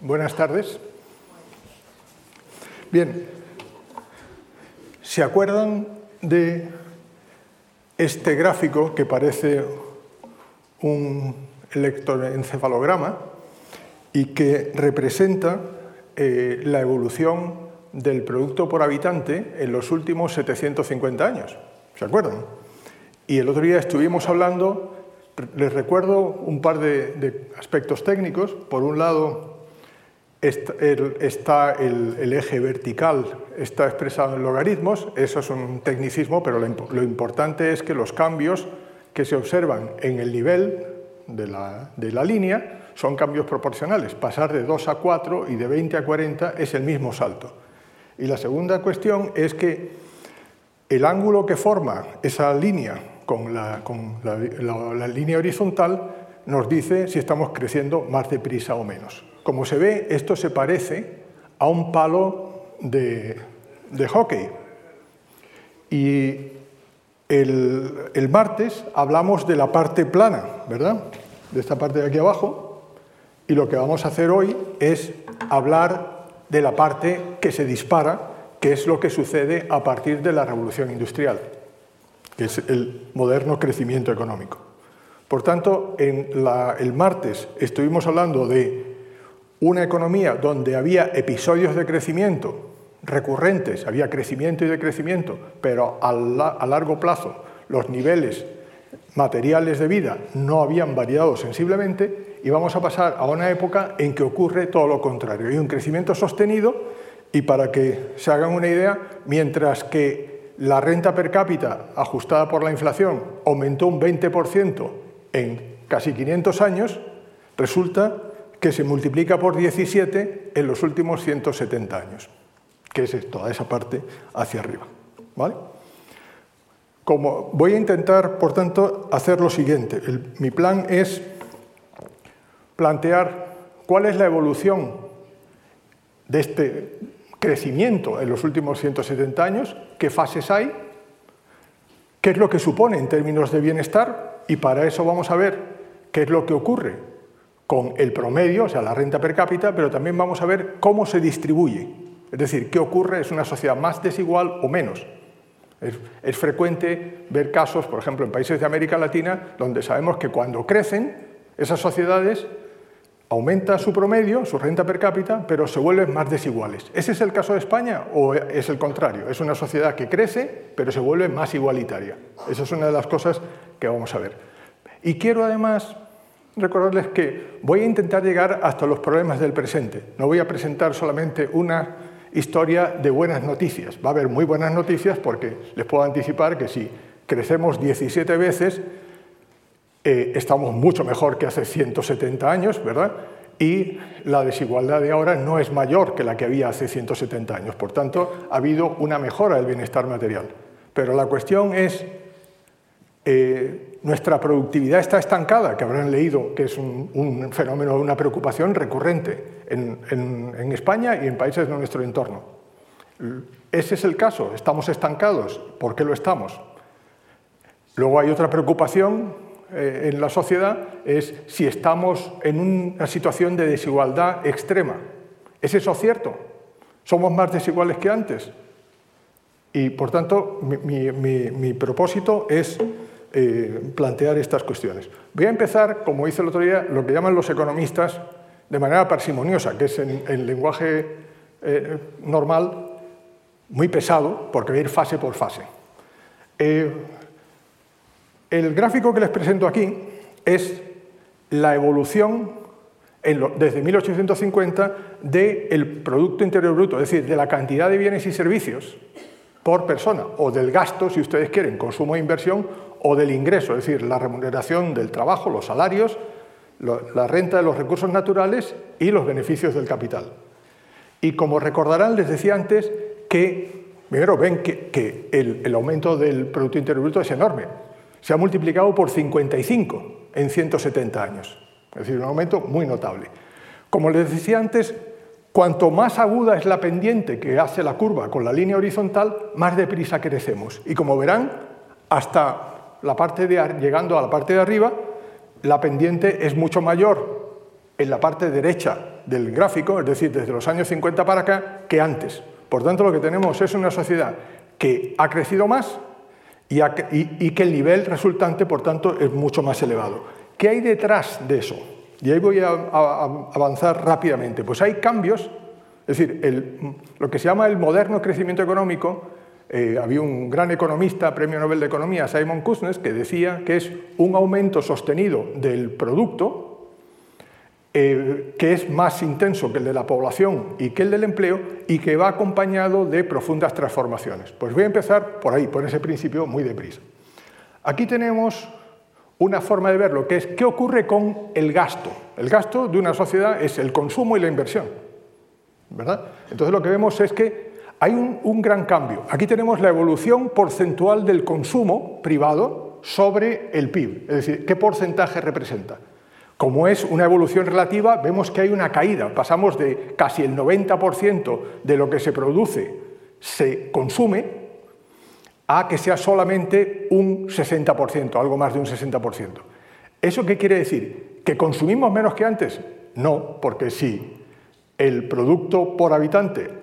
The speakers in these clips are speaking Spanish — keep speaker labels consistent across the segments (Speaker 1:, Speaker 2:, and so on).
Speaker 1: Buenas tardes. Bien, ¿se acuerdan de este gráfico que parece un electroencefalograma y que representa eh, la evolución del producto por habitante en los últimos 750 años? ¿Se acuerdan? Y el otro día estuvimos hablando, les recuerdo un par de, de aspectos técnicos. Por un lado, está el, eje vertical está expresado en logaritmos, eso es un tecnicismo, pero lo, importante es que los cambios que se observan en el nivel de la, línea son cambios proporcionales. Pasar de 2 a 4 y de 20 a 40 es el mismo salto. Y la segunda cuestión es que el ángulo que forma esa línea con la línea horizontal nos dice si estamos creciendo más deprisa o menos. Como se ve, esto se parece a un palo de, hockey. Y el, martes hablamos de la parte plana, ¿verdad? De esta parte de aquí abajo. Y lo que vamos a hacer hoy es hablar de la parte que se dispara, que es lo que sucede a partir de la revolución industrial, que es el moderno crecimiento económico. Por tanto, en el martes estuvimos hablando de una economía donde había episodios de crecimiento recurrentes, había crecimiento y decrecimiento, pero a, largo plazo los niveles materiales de vida no habían variado sensiblemente y vamos a pasar a una época en que ocurre todo lo contrario. Hay un crecimiento sostenido y para que se hagan una idea, mientras que la renta per cápita ajustada por la inflación aumentó un 20% en casi 500 años, resulta que se multiplica por 17 en los últimos 170 años, que es toda esa parte hacia arriba. ¿vale? Como voy a intentar, por tanto, hacer lo siguiente. mi plan es plantear cuál es la evolución de este crecimiento en los últimos 170 años, qué fases hay, qué es lo que supone en términos de bienestar, y para eso vamos a ver qué es lo que ocurre con el promedio, o sea, la renta per cápita, pero también vamos a ver cómo se distribuye. Es decir, qué ocurre, es una sociedad más desigual o menos. Es, frecuente ver casos, por ejemplo, en países de América Latina, donde sabemos que cuando crecen, esas sociedades aumenta su promedio, su renta per cápita, pero se vuelven más desiguales. ¿Ese es el caso de España o es el contrario? Es una sociedad que crece, pero se vuelve más igualitaria. Esa es una de las cosas que vamos a ver. Y quiero además recordarles que voy a intentar llegar hasta los problemas del presente. No voy a presentar solamente una historia de buenas noticias. Va a haber muy buenas noticias porque les puedo anticipar que si crecemos 17 veces, eh, estamos mucho mejor que hace 170 años, ¿verdad? Y la desigualdad de ahora no es mayor que la que había hace 170 años. Por tanto, ha habido una mejora del bienestar material. Pero la cuestión es eh, nuestra productividad está estancada, que habrán leído que es un, fenómeno, una preocupación recurrente en, España y en países de nuestro entorno. Ese es el caso, estamos estancados. ¿Por qué lo estamos? Luego hay otra preocupación eh, en la sociedad, es si estamos en una situación de desigualdad extrema. ¿Es eso cierto? ¿Somos más desiguales que antes? Y por tanto, mi propósito es eh, plantear estas cuestiones. Voy a empezar, como hice el otro día, lo que llaman los economistas de manera parsimoniosa, que es en, lenguaje eh, normal muy pesado, porque voy a ir fase por fase. Eh, el gráfico que les presento aquí es la evolución desde 1850 del Producto Interior Bruto, es decir, de la cantidad de bienes y servicios por persona, o del gasto, si ustedes quieren, consumo e inversión, o del ingreso, es decir, la remuneración del trabajo, los salarios, la renta de los recursos naturales y los beneficios del capital. Y como recordarán, les decía antes que, primero, ven que, el, el, aumento del Producto Interior Bruto es enorme. Se ha multiplicado por 55 en 170 años. Es decir, un aumento muy notable. Como les decía antes, cuanto más aguda es la pendiente que hace la curva con la línea horizontal, más deprisa crecemos. Y como verán, hasta la parte de, llegando a la parte de arriba, la pendiente es mucho mayor en la parte derecha del gráfico, es decir, desde los años 50 para acá, que antes. Por tanto, lo que tenemos es una sociedad que ha crecido más y, que el nivel resultante, por tanto, es mucho más elevado. ¿Qué hay detrás de eso? Y ahí voy a, avanzar rápidamente. Pues hay cambios, es decir, lo que se llama el moderno crecimiento económico, eh, había un gran economista, premio Nobel de Economía, Simon Kuznets, que decía que es un aumento sostenido del producto, eh, que es más intenso que el de la población y que el del empleo y que va acompañado de profundas transformaciones. Pues voy a empezar por ahí, por ese principio muy deprisa. Aquí tenemos una forma de verlo, que es qué ocurre con el gasto. El gasto de una sociedad es el consumo y la inversión. ¿verdad? Entonces lo que vemos es que hay un, gran cambio. Aquí tenemos la evolución porcentual del consumo privado sobre el PIB, es decir, qué porcentaje representa. Como es una evolución relativa, vemos que hay una caída. Pasamos de casi el 90% de lo que se produce se consume a que sea solamente un 60%, algo más de un 60%. ¿Eso qué quiere decir? ¿Que consumimos menos que antes? No, porque si el producto por habitante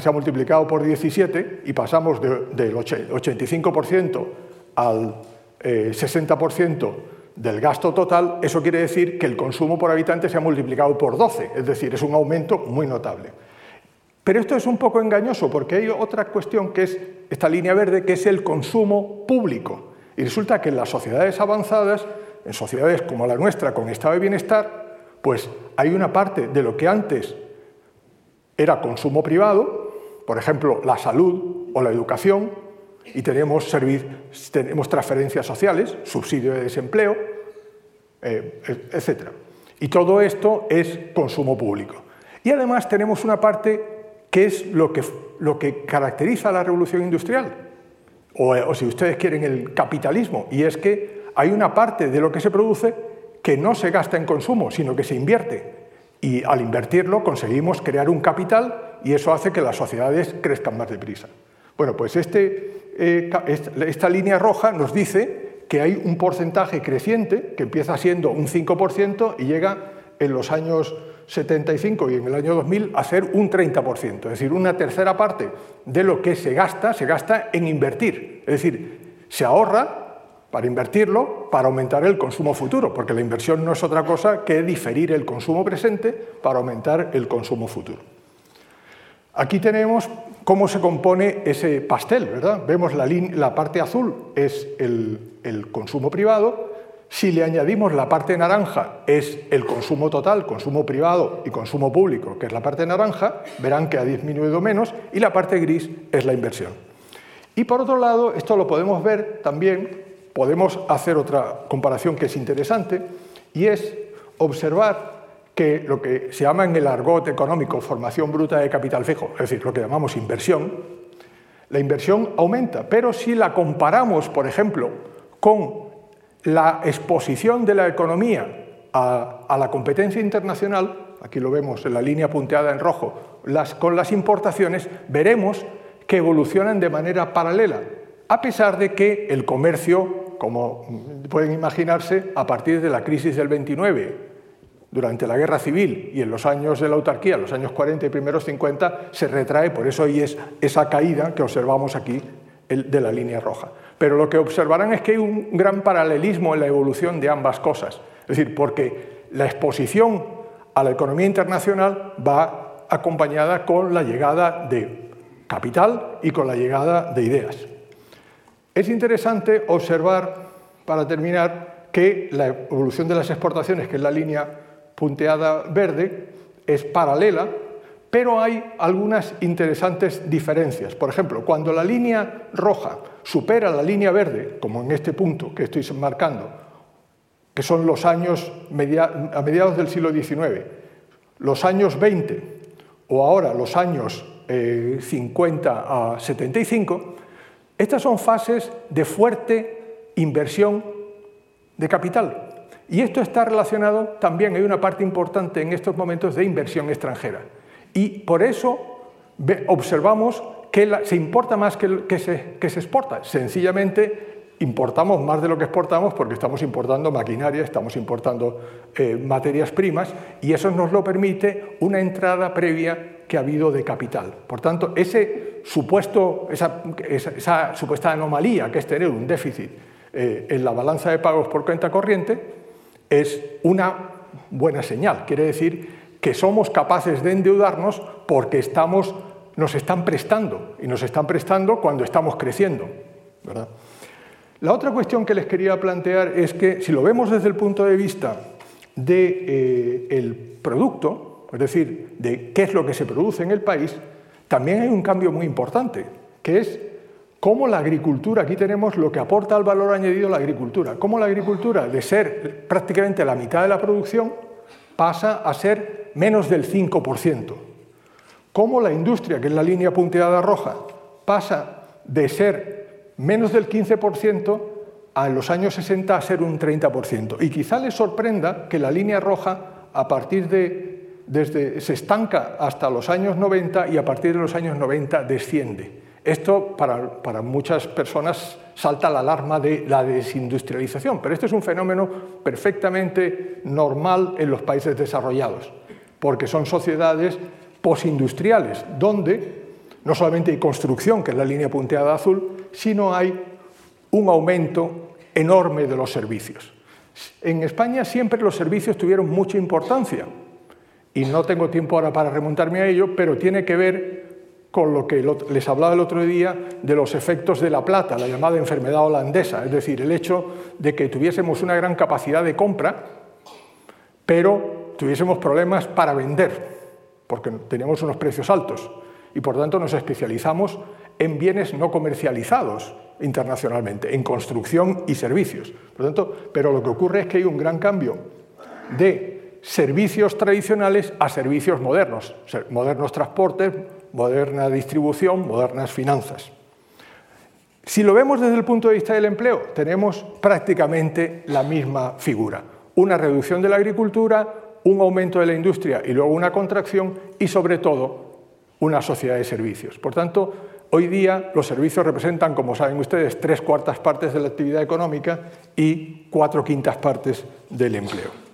Speaker 1: se ha multiplicado por 17 y pasamos del 85% al 60%, eh, del gasto total, eso quiere decir que el consumo por habitante se ha multiplicado por 12, es decir, es un aumento muy notable. Pero esto es un poco engañoso porque hay otra cuestión que es esta línea verde, que es el consumo público. Y resulta que en las sociedades avanzadas, en sociedades como la nuestra, con estado de bienestar, pues hay una parte de lo que antes era consumo privado, por ejemplo, la salud o la educación, y tenemos, tenemos transferencias sociales, subsidio de desempleo, eh, etc. Y todo esto es consumo público. Y además tenemos una parte que es lo que, lo que caracteriza a la revolución industrial, o si ustedes quieren el capitalismo, y es que hay una parte de lo que se produce que no se gasta en consumo, sino que se invierte. Y al invertirlo conseguimos crear un capital y eso hace que las sociedades crezcan más deprisa. Bueno, pues este, eh, esta línea roja nos dice que hay un porcentaje creciente que empieza siendo un 5% y llega en los años 75 y en el año 2000 a ser un 30%, es decir, una tercera parte de lo que se gasta se gasta en invertir, es decir, se ahorra para invertirlo, para aumentar el consumo futuro, porque la inversión no es otra cosa que diferir el consumo presente para aumentar el consumo futuro. Aquí tenemos cómo se compone ese pastel, ¿verdad? Vemos la, parte azul es el, consumo privado, si le añadimos la parte naranja es el consumo total, consumo privado y consumo público, que es la parte naranja, verán que ha disminuido menos, y la parte gris es la inversión. Y por otro lado, esto lo podemos ver también, podemos hacer otra comparación que es interesante, y es observar que lo que se llama en el argot económico formación bruta de capital fijo, es decir, lo que llamamos inversión, la inversión aumenta, pero si la comparamos, por ejemplo, con la exposición de la economía a, la competencia internacional, aquí lo vemos en la línea punteada en rojo, con las importaciones, veremos que evolucionan de manera paralela, a pesar de que el comercio, como pueden imaginarse, a partir de la crisis del 29 durante la guerra civil y en los años de la autarquía, los años 40 y primeros 50, se retrae, por eso ahí es esa caída que observamos aquí de la línea roja. Pero lo que observarán es que hay un gran paralelismo en la evolución de ambas cosas. Es decir, porque la exposición a la economía internacional va acompañada con la llegada de capital y con la llegada de ideas. Es interesante observar, para terminar, que la evolución de las exportaciones, que es la línea punteada verde es paralela, pero hay algunas interesantes diferencias. Por ejemplo, cuando la línea roja supera la línea verde, como en este punto que estoy marcando, que son los años a mediados del siglo XIX, los años 20 o ahora los años 50 eh, a 75, estas son fases de fuerte inversión de capital. Y esto está relacionado también, hay una parte importante en estos momentos de inversión extranjera. Y por eso observamos que se importa más que, se, que se exporta. Sencillamente importamos más de lo que exportamos porque estamos importando maquinaria, estamos importando eh, materias primas y eso nos lo permite una entrada previa que ha habido de capital. Por tanto, ese supuesto, esa, supuesta anomalía que es tener un déficit eh, en la balanza de pagos por cuenta corriente es una buena señal. Quiere decir que somos capaces de endeudarnos porque estamos, nos están prestando y nos están prestando cuando estamos creciendo. ¿verdad? La otra cuestión que les quería plantear es que si lo vemos desde el punto de vista del de, eh, producto, es decir, de qué es lo que se produce en el país, también hay un cambio muy importante, que es cómo la agricultura, aquí tenemos lo que aporta al valor añadido la agricultura, cómo la agricultura, de ser prácticamente la mitad de la producción, pasa a ser menos del 5%. Cómo la industria, que es la línea punteada roja, pasa de ser menos del 15% a los años 60 a ser un 30%. Y quizá les sorprenda que la línea roja a partir de desde se estanca hasta los años 90 y a partir de los años 90 desciende. Esto para, muchas personas salta la alarma de la desindustrialización, pero este es un fenómeno perfectamente normal en los países desarrollados, porque son sociedades posindustriales, donde no solamente hay construcción, que es la línea punteada azul, sino hay un aumento enorme de los servicios. En España siempre los servicios tuvieron mucha importancia y no tengo tiempo ahora para remontarme a ello, pero tiene que ver con lo que les hablaba el otro día de los efectos de la plata, la llamada enfermedad holandesa, es decir, el hecho de que tuviésemos una gran capacidad de compra, pero tuviésemos problemas para vender, porque teníamos unos precios altos y por tanto nos especializamos en bienes no comercializados internacionalmente, en construcción y servicios. Por tanto, pero lo que ocurre es que hay un gran cambio de servicios tradicionales a servicios modernos, modernos transportes, moderna distribución, modernas finanzas. Si lo vemos desde el punto de vista del empleo, tenemos prácticamente la misma figura. Una reducción de la agricultura, un aumento de la industria y luego una contracción y sobre todo una sociedad de servicios. Por tanto, Hoy día los servicios representan, como saben ustedes, tres cuartas partes de la actividad económica y cuatro quintas partes del empleo.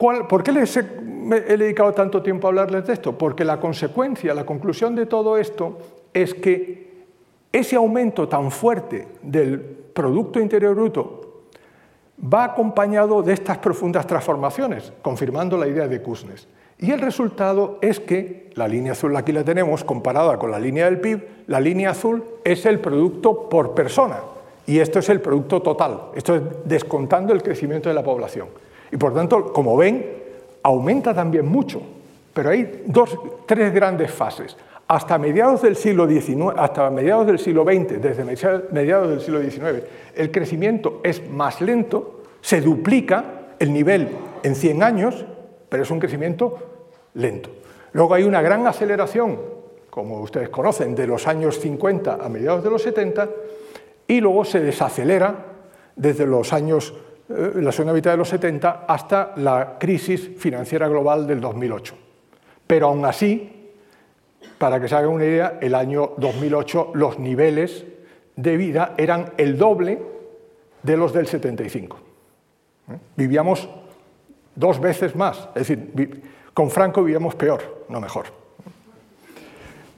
Speaker 1: ¿Por qué les he, dedicado tanto tiempo a hablarles de esto? Porque la consecuencia, la conclusión de todo esto es que ese aumento tan fuerte del Producto Interior Bruto va acompañado de estas profundas transformaciones, confirmando la idea de Kuznets. Y el resultado es que la línea azul aquí la tenemos comparada con la línea del PIB, la línea azul es el producto por persona y esto es el producto total, esto es descontando el crecimiento de la población. Y por tanto, como ven, aumenta también mucho, pero hay dos, tres grandes fases. Hasta mediados del siglo XIX, hasta mediados del siglo XX, desde mediados del siglo XIX, el crecimiento es más lento, se duplica el nivel en 100 años, pero es un crecimiento lento. Luego hay una gran aceleración, como ustedes conocen, de los años 50 a mediados de los 70, y luego se desacelera desde los años, eh, la segunda mitad de los 70 hasta la crisis financiera global del 2008. Pero aún así, para que se haga una idea, el año 2008 los niveles de vida eran el doble de los del 75. ¿Eh? Vivíamos dos veces más, es decir, con Franco vivíamos peor, no mejor.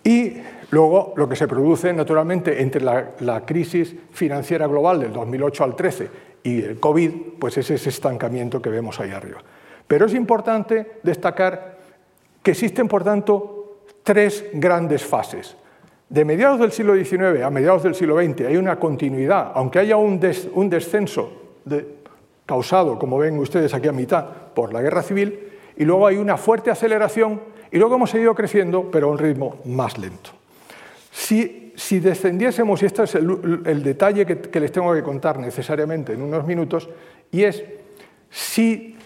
Speaker 1: Y luego lo que se produce naturalmente entre la, crisis financiera global del 2008 al 13 y el COVID, pues es ese estancamiento que vemos ahí arriba. Pero es importante destacar que existen, por tanto, tres grandes fases. De mediados del siglo XIX a mediados del siglo XX hay una continuidad, aunque haya un, descenso causado, como ven ustedes aquí a mitad, por la guerra civil, y luego hay una fuerte aceleración y luego hemos seguido creciendo, pero a un ritmo más lento. Si, descendiésemos, y este es el, detalle que, les tengo que contar necesariamente en unos minutos, y es si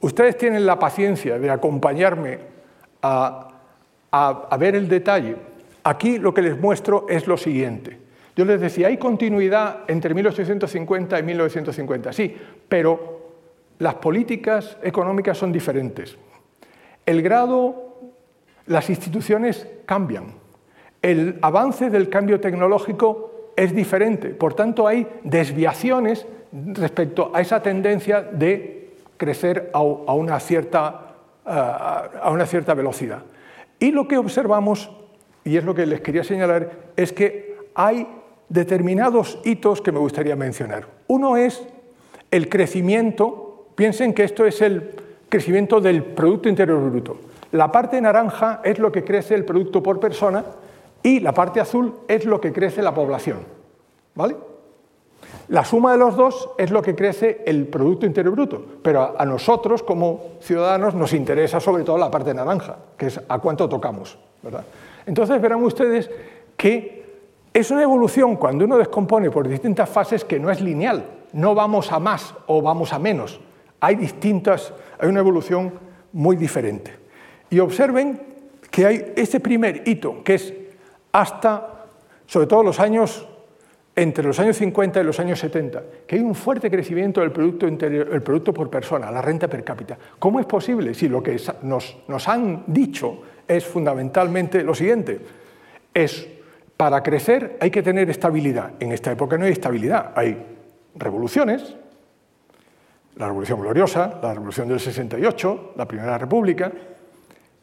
Speaker 1: ustedes tienen la paciencia de acompañarme a, a ver el detalle, aquí lo que les muestro es lo siguiente. Yo les decía, hay continuidad entre 1850 y 1950, sí, pero las políticas económicas son diferentes. El grado, las instituciones cambian. El avance del cambio tecnológico es diferente. Por tanto, hay desviaciones respecto a esa tendencia de crecer a una cierta, a una cierta velocidad. Y lo que observamos, y es lo que les quería señalar, es que hay determinados hitos que me gustaría mencionar. Uno es el crecimiento, piensen que esto es el crecimiento del Producto Interior Bruto. La parte naranja es lo que crece el producto por persona y la parte azul es lo que crece la población. ¿Vale? La suma de los dos es lo que crece el Producto Interior Bruto, pero a nosotros como ciudadanos nos interesa sobre todo la parte naranja, que es a cuánto tocamos. ¿verdad? Entonces verán ustedes que es una evolución cuando uno descompone por distintas fases que no es lineal, no vamos a más o vamos a menos, hay distintas, hay una evolución muy diferente. Y observen que hay este primer hito, que es hasta, sobre todo los años, entre los años 50 y los años 70, que hay un fuerte crecimiento del producto, interior, el producto por persona, la renta per cápita. ¿Cómo es posible si lo que nos, nos han dicho es fundamentalmente lo siguiente? Es, para crecer hay que tener estabilidad. En esta época no hay estabilidad, hay revoluciones, la Revolución Gloriosa, la Revolución del 68, la Primera República,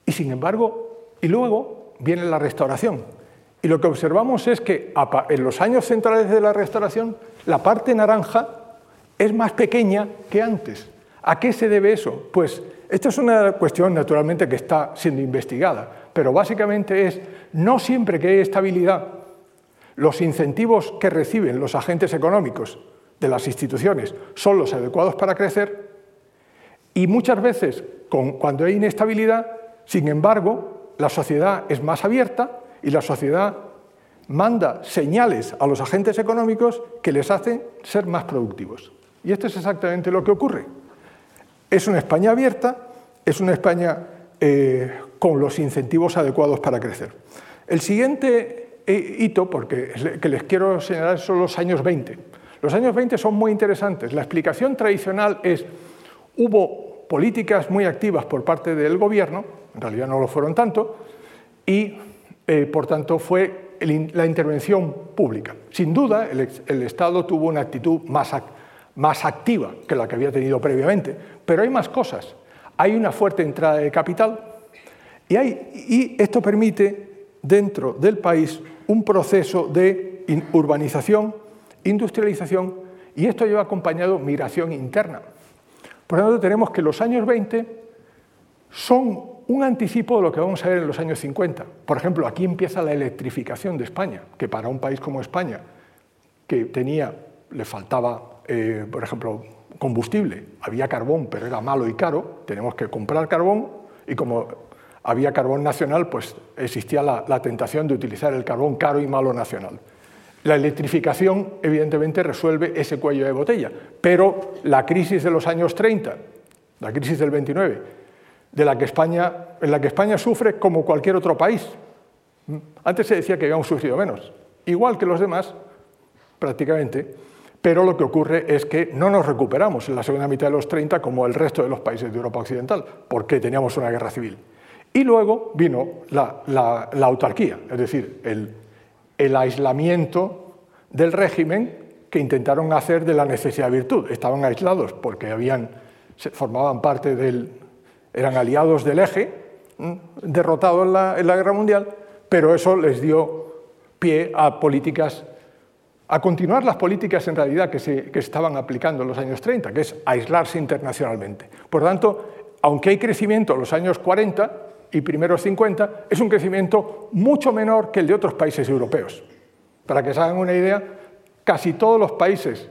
Speaker 1: y sin embargo, y luego viene la Restauración. Y lo que observamos es que en los años centrales de la Restauración, la parte naranja es más pequeña que antes. ¿A qué se debe eso? Pues esta es una cuestión naturalmente que está siendo investigada, pero básicamente es no siempre que hay estabilidad, los incentivos que reciben los agentes económicos de las instituciones son los adecuados para crecer y muchas veces cuando hay inestabilidad, sin embargo, la sociedad es más abierta y la sociedad manda señales a los agentes económicos que les hacen ser más productivos. Y esto es exactamente lo que ocurre. Es una España abierta, es una España eh, con los incentivos adecuados para crecer. El siguiente eh, hito, porque que les quiero señalar, son los años 20. Los años 20 son muy interesantes. La explicación tradicional es, hubo políticas muy activas por parte del gobierno, en realidad no lo fueron tanto, y eh, por tanto fue la intervención pública. Sin duda, el, Estado tuvo una actitud más, más activa que la que había tenido previamente, pero hay más cosas. Hay una fuerte entrada de capital y, hay, y esto permite dentro del país un proceso de urbanización industrialización y esto lleva acompañado migración interna. Por lo tanto, tenemos que los años 20 son un anticipo de lo que vamos a ver en los años 50. Por ejemplo, aquí empieza la electrificación de España, que para un país como España, que tenía, le faltaba, eh, por ejemplo, combustible, había carbón, pero era malo y caro, tenemos que comprar carbón y como había carbón nacional, pues existía la tentación de utilizar el carbón caro y malo nacional. La electrificación, evidentemente, resuelve ese cuello de botella, pero la crisis de los años 30, la crisis del 29, de la que España, en la que España sufre como cualquier otro país. Antes se decía que habíamos sufrido menos, igual que los demás, prácticamente, pero lo que ocurre es que no nos recuperamos en la segunda mitad de los 30 como el resto de los países de Europa Occidental, porque teníamos una guerra civil. Y luego vino la, la autarquía, es decir, el, el aislamiento del régimen que intentaron hacer de la necesidad de virtud. Estaban aislados porque habían, formaban parte del, eran aliados del eje, derrotado en la, guerra mundial, pero eso les dio pie a políticas, a continuar las políticas en realidad que se, que estaban aplicando en los años 30, que es aislarse internacionalmente. Por tanto, aunque hay crecimiento en los años 40, y primeros 50 es un crecimiento mucho menor que el de otros países europeos. Para que se hagan una idea, casi todos los países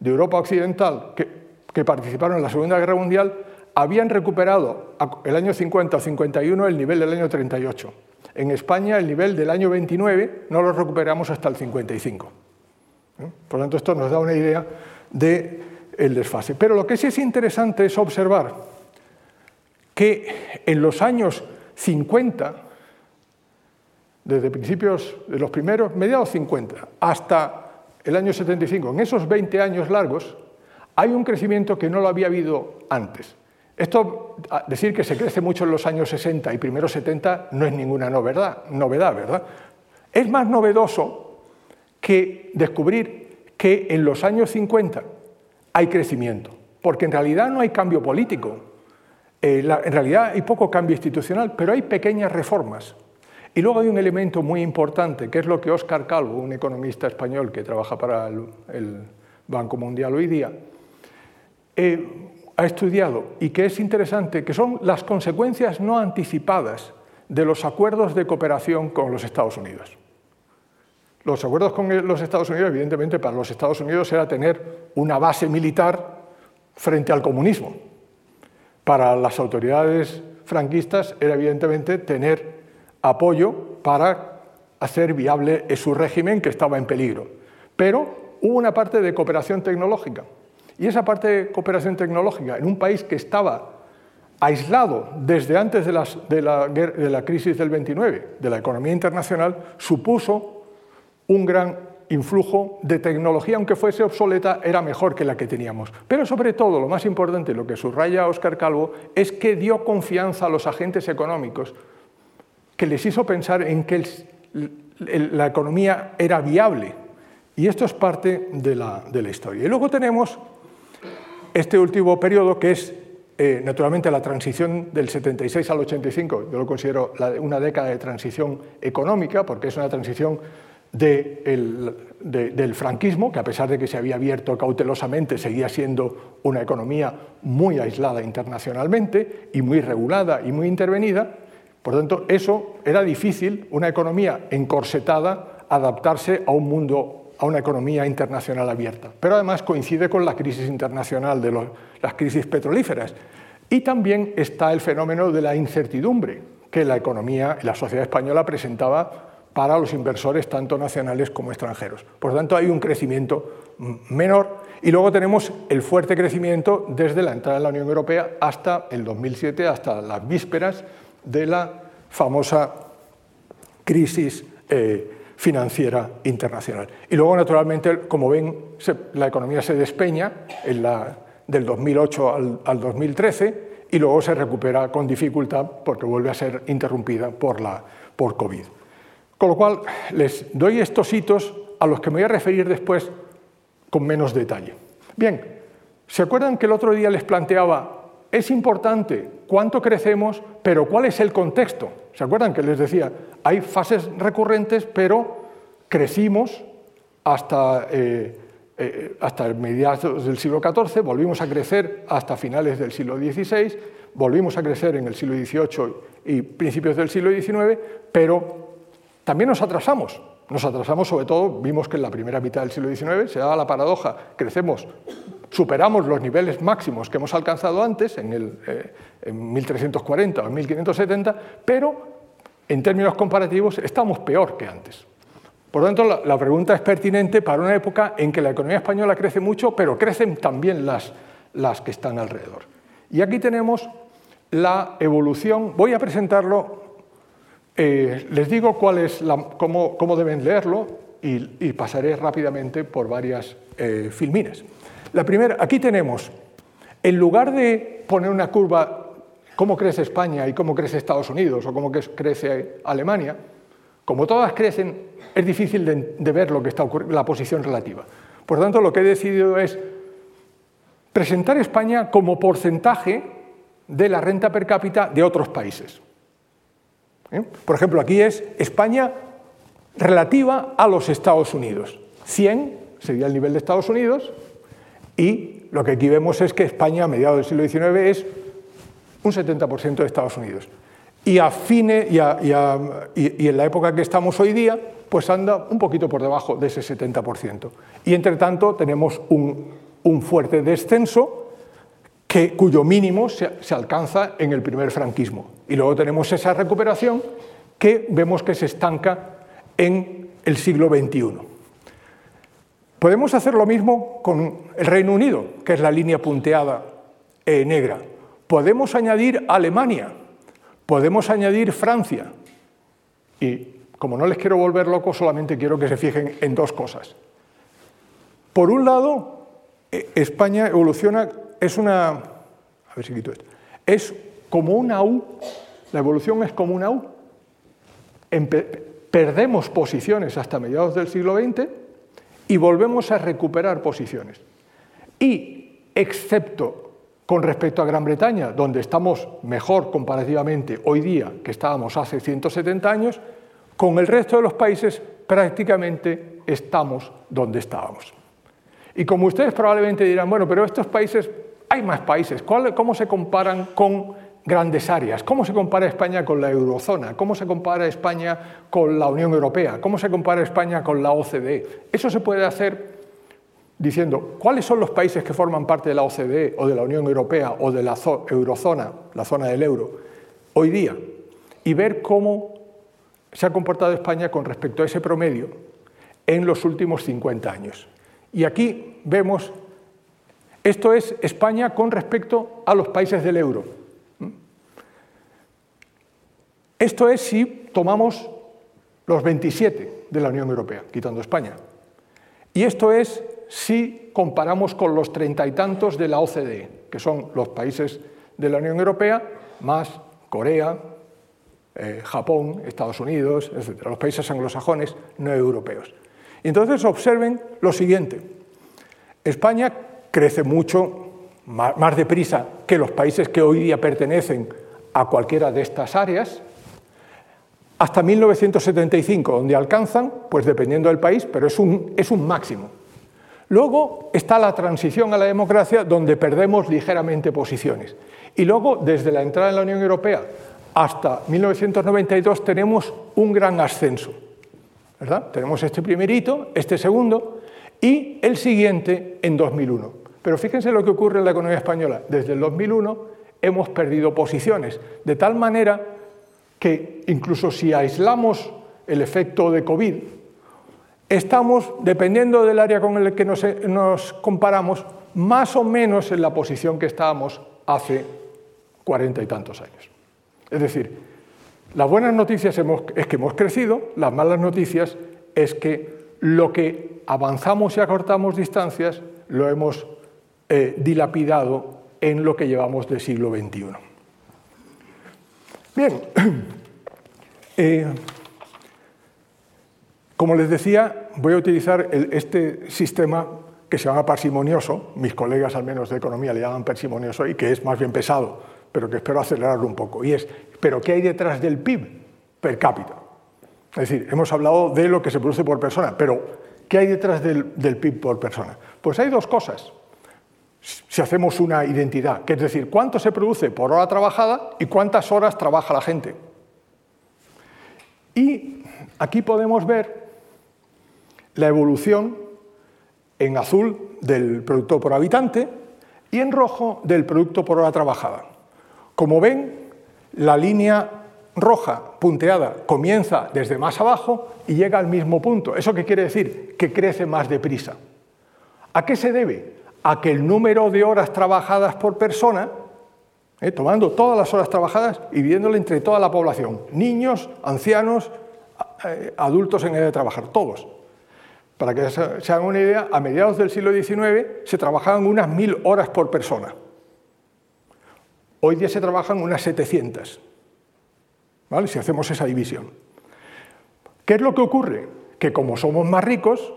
Speaker 1: de Europa Occidental que, participaron en la Segunda Guerra Mundial habían recuperado el año 50 o 51 el nivel del año 38. En España el nivel del año 29 no lo recuperamos hasta el 55. ¿Eh? Por lo tanto, esto nos da una idea del el desfase. Pero lo que sí es interesante es observar que en los años 50, desde principios de los primeros, mediados 50, hasta el año 75, en esos 20 años largos, hay un crecimiento que no lo había habido antes. Esto, decir que se crece mucho en los años 60 y primeros 70 no es ninguna novedad, novedad ¿verdad? Es más novedoso que descubrir que en los años 50 hay crecimiento, porque en realidad no hay cambio político, eh, en realidad hay poco cambio institucional, pero hay pequeñas reformas. Y luego hay un elemento muy importante, que es lo que Óscar Calvo, un economista español que trabaja para el, Banco Mundial hoy día, eh, ha estudiado y que es interesante, que son las consecuencias no anticipadas de los acuerdos de cooperación con los Estados Unidos. Los acuerdos con los Estados Unidos, evidentemente, para los Estados Unidos era tener una base militar frente al comunismo. Para las autoridades franquistas era, evidentemente, tener apoyo para hacer viable su régimen que estaba en peligro. Pero hubo una parte de cooperación tecnológica. Y esa parte de cooperación tecnológica en un país que estaba aislado desde antes de, la, crisis del 29, de la economía internacional, supuso un gran influjo de tecnología, aunque fuese obsoleta, era mejor que la que teníamos. Pero sobre todo, lo más importante, lo que subraya Óscar Calvo, es que dio confianza a los agentes económicos, que les hizo pensar en que la economía era viable. Y esto es parte de la, de la historia. Y luego tenemos este último periodo, que es eh, naturalmente la transición del 76 al 85, yo lo considero una década de transición económica, porque es una transición del franquismo, que a pesar de que se había abierto cautelosamente, seguía siendo una economía muy aislada internacionalmente y muy regulada y muy intervenida. Por tanto, eso era difícil, una economía encorsetada, adaptarse a un mundo a una economía internacional abierta. Pero además coincide con la crisis internacional de las crisis petrolíferas. Y también está el fenómeno de la incertidumbre que la economía la sociedad española presentaba para los inversores tanto nacionales como extranjeros. Por lo tanto, hay un crecimiento menor y luego tenemos el fuerte crecimiento desde la entrada en la Unión Europea hasta el 2007, hasta las vísperas de la famosa crisis eh, financiera internacional. Y luego, naturalmente, como ven, la economía se despeña en la, del 2008 al, al 2013 y luego se recupera con dificultad porque vuelve a ser interrumpida por, la, por COVID. Con lo cual, les doy estos hitos a los que me voy a referir después con menos detalle. Bien, ¿se acuerdan que el otro día les planteaba, es importante cuánto crecemos, pero cuál es el contexto? ¿Se acuerdan que les decía, hay fases recurrentes, pero crecimos hasta, eh, eh, hasta mediados del siglo XIV, volvimos a crecer hasta finales del siglo XVI, volvimos a crecer en el siglo XVIII y principios del siglo XIX, pero también nos atrasamos. Nos atrasamos sobre todo, vimos que en la primera mitad del siglo XIX se daba la paradoja, crecemos, superamos los niveles máximos que hemos alcanzado antes, en, el, 1340 eh, o en 1570, pero en términos comparativos estamos peor que antes. Por lo tanto, la, la, pregunta es pertinente para una época en que la economía española crece mucho, pero crecen también las, las que están alrededor. Y aquí tenemos la evolución, voy a presentarlo eh, les digo cuál es cómo, deben leerlo y, pasaré rápidamente por varias eh, filmines. La primera, aquí tenemos, en lugar de poner una curva, cómo crece España y cómo crece Estados Unidos o cómo crece Alemania, como todas crecen, es difícil de, ver lo que está la posición relativa. Por tanto, lo que he decidido es presentar España como porcentaje de la renta per cápita de otros países. ¿Eh? Por ejemplo, aquí es España relativa a los Estados Unidos. 100 sería el nivel de Estados Unidos y lo que aquí vemos es que España a mediados del siglo XIX es un 70% de Estados Unidos. Y, a fine, y, en la época que estamos hoy día, pues anda un poquito por debajo de ese 70%. Y entre tanto tenemos un, un fuerte descenso cuyo mínimo se, alcanza en el primer franquismo. Y luego tenemos esa recuperación que vemos que se estanca en el siglo XXI. Podemos hacer lo mismo con el Reino Unido, que es la línea punteada eh, negra. Podemos añadir Alemania, podemos añadir Francia. Y como no les quiero volver locos, solamente quiero que se fijen en dos cosas. Por un lado, eh, España evoluciona es una, a ver si quito esto, es como una U, la evolución es como una U. perdemos posiciones hasta mediados del siglo XX y volvemos a recuperar posiciones. Y, excepto con respecto a Gran Bretaña, donde estamos mejor comparativamente hoy día que estábamos hace 170 años, con el resto de los países prácticamente estamos donde estábamos. Y como ustedes probablemente dirán, bueno, pero estos países, hay más países, ¿cómo se comparan con grandes áreas? ¿Cómo se compara España con la eurozona? ¿Cómo se compara España con la Unión Europea? ¿Cómo se compara España con la OCDE? Eso se puede hacer diciendo cuáles son los países que forman parte de la OCDE o de la Unión Europea o de la eurozona, la zona del euro, hoy día, y ver cómo se ha comportado España con respecto a ese promedio en los últimos 50 años. Y aquí vemos, esto es España con respecto a los países del euro. Esto es si tomamos los 27 de la Unión Europea, quitando España. Y esto es si comparamos con los treinta y tantos de la OCDE, que son los países de la Unión Europea, más Corea, eh, Japón, Estados Unidos, etc., los países anglosajones no europeos. Y entonces observen lo siguiente. España crece mucho más, más deprisa que los países que hoy día pertenecen a cualquiera de estas áreas, hasta 1975, donde alcanzan, pues dependiendo del país, pero es un, es un máximo. Luego está la transición a la democracia, donde perdemos ligeramente posiciones. Y luego, desde la entrada en la Unión Europea hasta 1992, tenemos un gran ascenso. ¿verdad? Tenemos este primerito, este segundo y el siguiente en 2001. Pero fíjense lo que ocurre en la economía española. Desde el 2001 hemos perdido posiciones, de tal manera que incluso si aislamos el efecto de COVID, estamos, dependiendo del área con el que nos, comparamos, más o menos en la posición que estábamos hace cuarenta y tantos años. Es decir, las buenas noticias es que hemos crecido, las malas noticias es que lo que avanzamos y acortamos distancias lo hemos eh, dilapidado en lo que llevamos del siglo XXI. Bien, eh, como les decía, voy a utilizar este sistema que se llama parsimonioso, mis colegas al menos de economía le llaman parsimonioso y que es más bien pesado, pero que espero acelerarlo un poco. Y es, ¿pero qué hay detrás del PIB per cápita? Es decir, hemos hablado de lo que se produce por persona, pero ¿qué hay detrás del, del PIB por persona? Pues hay dos cosas si hacemos una identidad, que es decir, cuánto se produce por hora trabajada y cuántas horas trabaja la gente. Y aquí podemos ver la evolución en azul del producto por habitante y en rojo del producto por hora trabajada. Como ven, la línea roja punteada comienza desde más abajo y llega al mismo punto. ¿Eso qué quiere decir? Que crece más deprisa. ¿A qué se debe? A que el número de horas trabajadas por persona, eh, tomando todas las horas trabajadas y dividiéndolo entre toda la población, niños, ancianos, eh, adultos en edad de trabajar, todos. Para que se hagan una idea, a mediados del siglo XIX se trabajaban unas mil horas por persona. Hoy día se trabajan unas 700, ¿vale? si hacemos esa división. ¿Qué es lo que ocurre? Que como somos más ricos,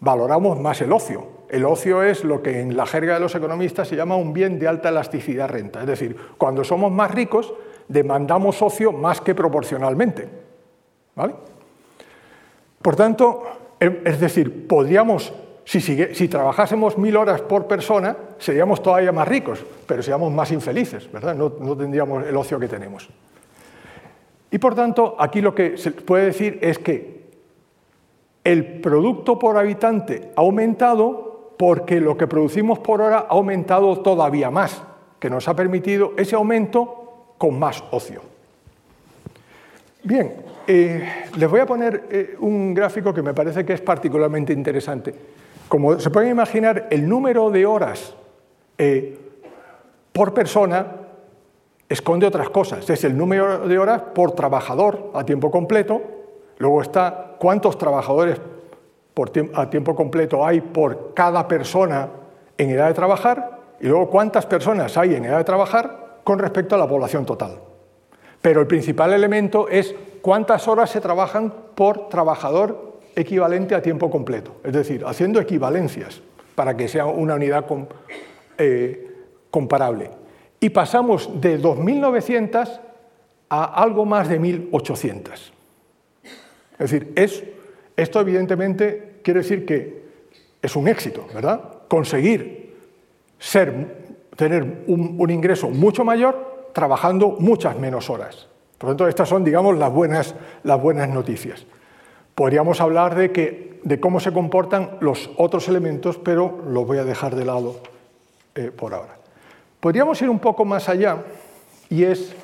Speaker 1: valoramos más el ocio. El ocio es lo que en la jerga de los economistas se llama un bien de alta elasticidad renta. Es decir, cuando somos más ricos, demandamos ocio más que proporcionalmente. ¿Vale? Por tanto, em, es decir, podríamos, si, trabajásemos mil horas por persona, seríamos todavía más ricos, pero seríamos más infelices, ¿verdad? No, no tendríamos el ocio que tenemos. Y por tanto, aquí lo que se puede decir es que el producto por habitante ha aumentado porque lo que producimos por hora ha aumentado todavía más, que nos ha permitido ese aumento con más ocio. Bien, eh, les voy a poner eh, un gráfico que me parece que es particularmente interesante. Como se pueden imaginar, el número de horas eh, por persona esconde otras cosas. Es el número de horas por trabajador a tiempo completo. Luego está cuántos trabajadores a tiempo completo hay por cada persona en edad de trabajar y luego cuántas personas hay en edad de trabajar con respecto a la población total. Pero el principal elemento es cuántas horas se trabajan por trabajador equivalente a tiempo completo, es decir, haciendo equivalencias para que sea una unidad eh, comparable. Y pasamos de 2.900 a algo más de 1.800. Es decir, es, esto evidentemente quiere decir que es un éxito, ¿verdad? Conseguir ser, tener un, ingreso mucho mayor trabajando muchas menos horas. Por lo tanto, estas son, digamos, las buenas, las buenas noticias. Podríamos hablar de, que, de cómo se comportan los otros elementos, pero los voy a dejar de lado eh, por ahora. Podríamos ir un poco más allá y es,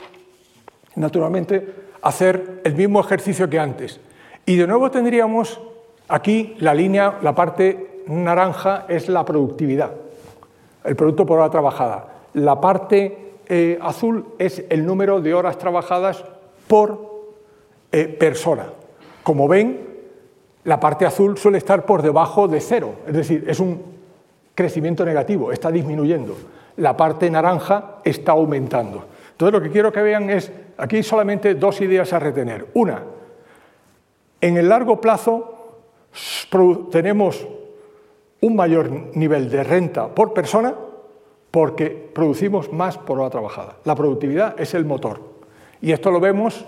Speaker 1: naturalmente, hacer el mismo ejercicio que antes. Y de nuevo tendríamos aquí la línea, la parte naranja es la productividad, el producto por hora trabajada. La parte eh, azul es el número de horas trabajadas por eh, persona. Como ven, la parte azul suele estar por debajo de cero, es decir, es un crecimiento negativo, está disminuyendo. La parte naranja está aumentando. Entonces lo que quiero que vean es, aquí solamente dos ideas a retener. Una, en el largo plazo tenemos un mayor nivel de renta por persona porque producimos más por hora trabajada. La productividad es el motor. Y esto lo vemos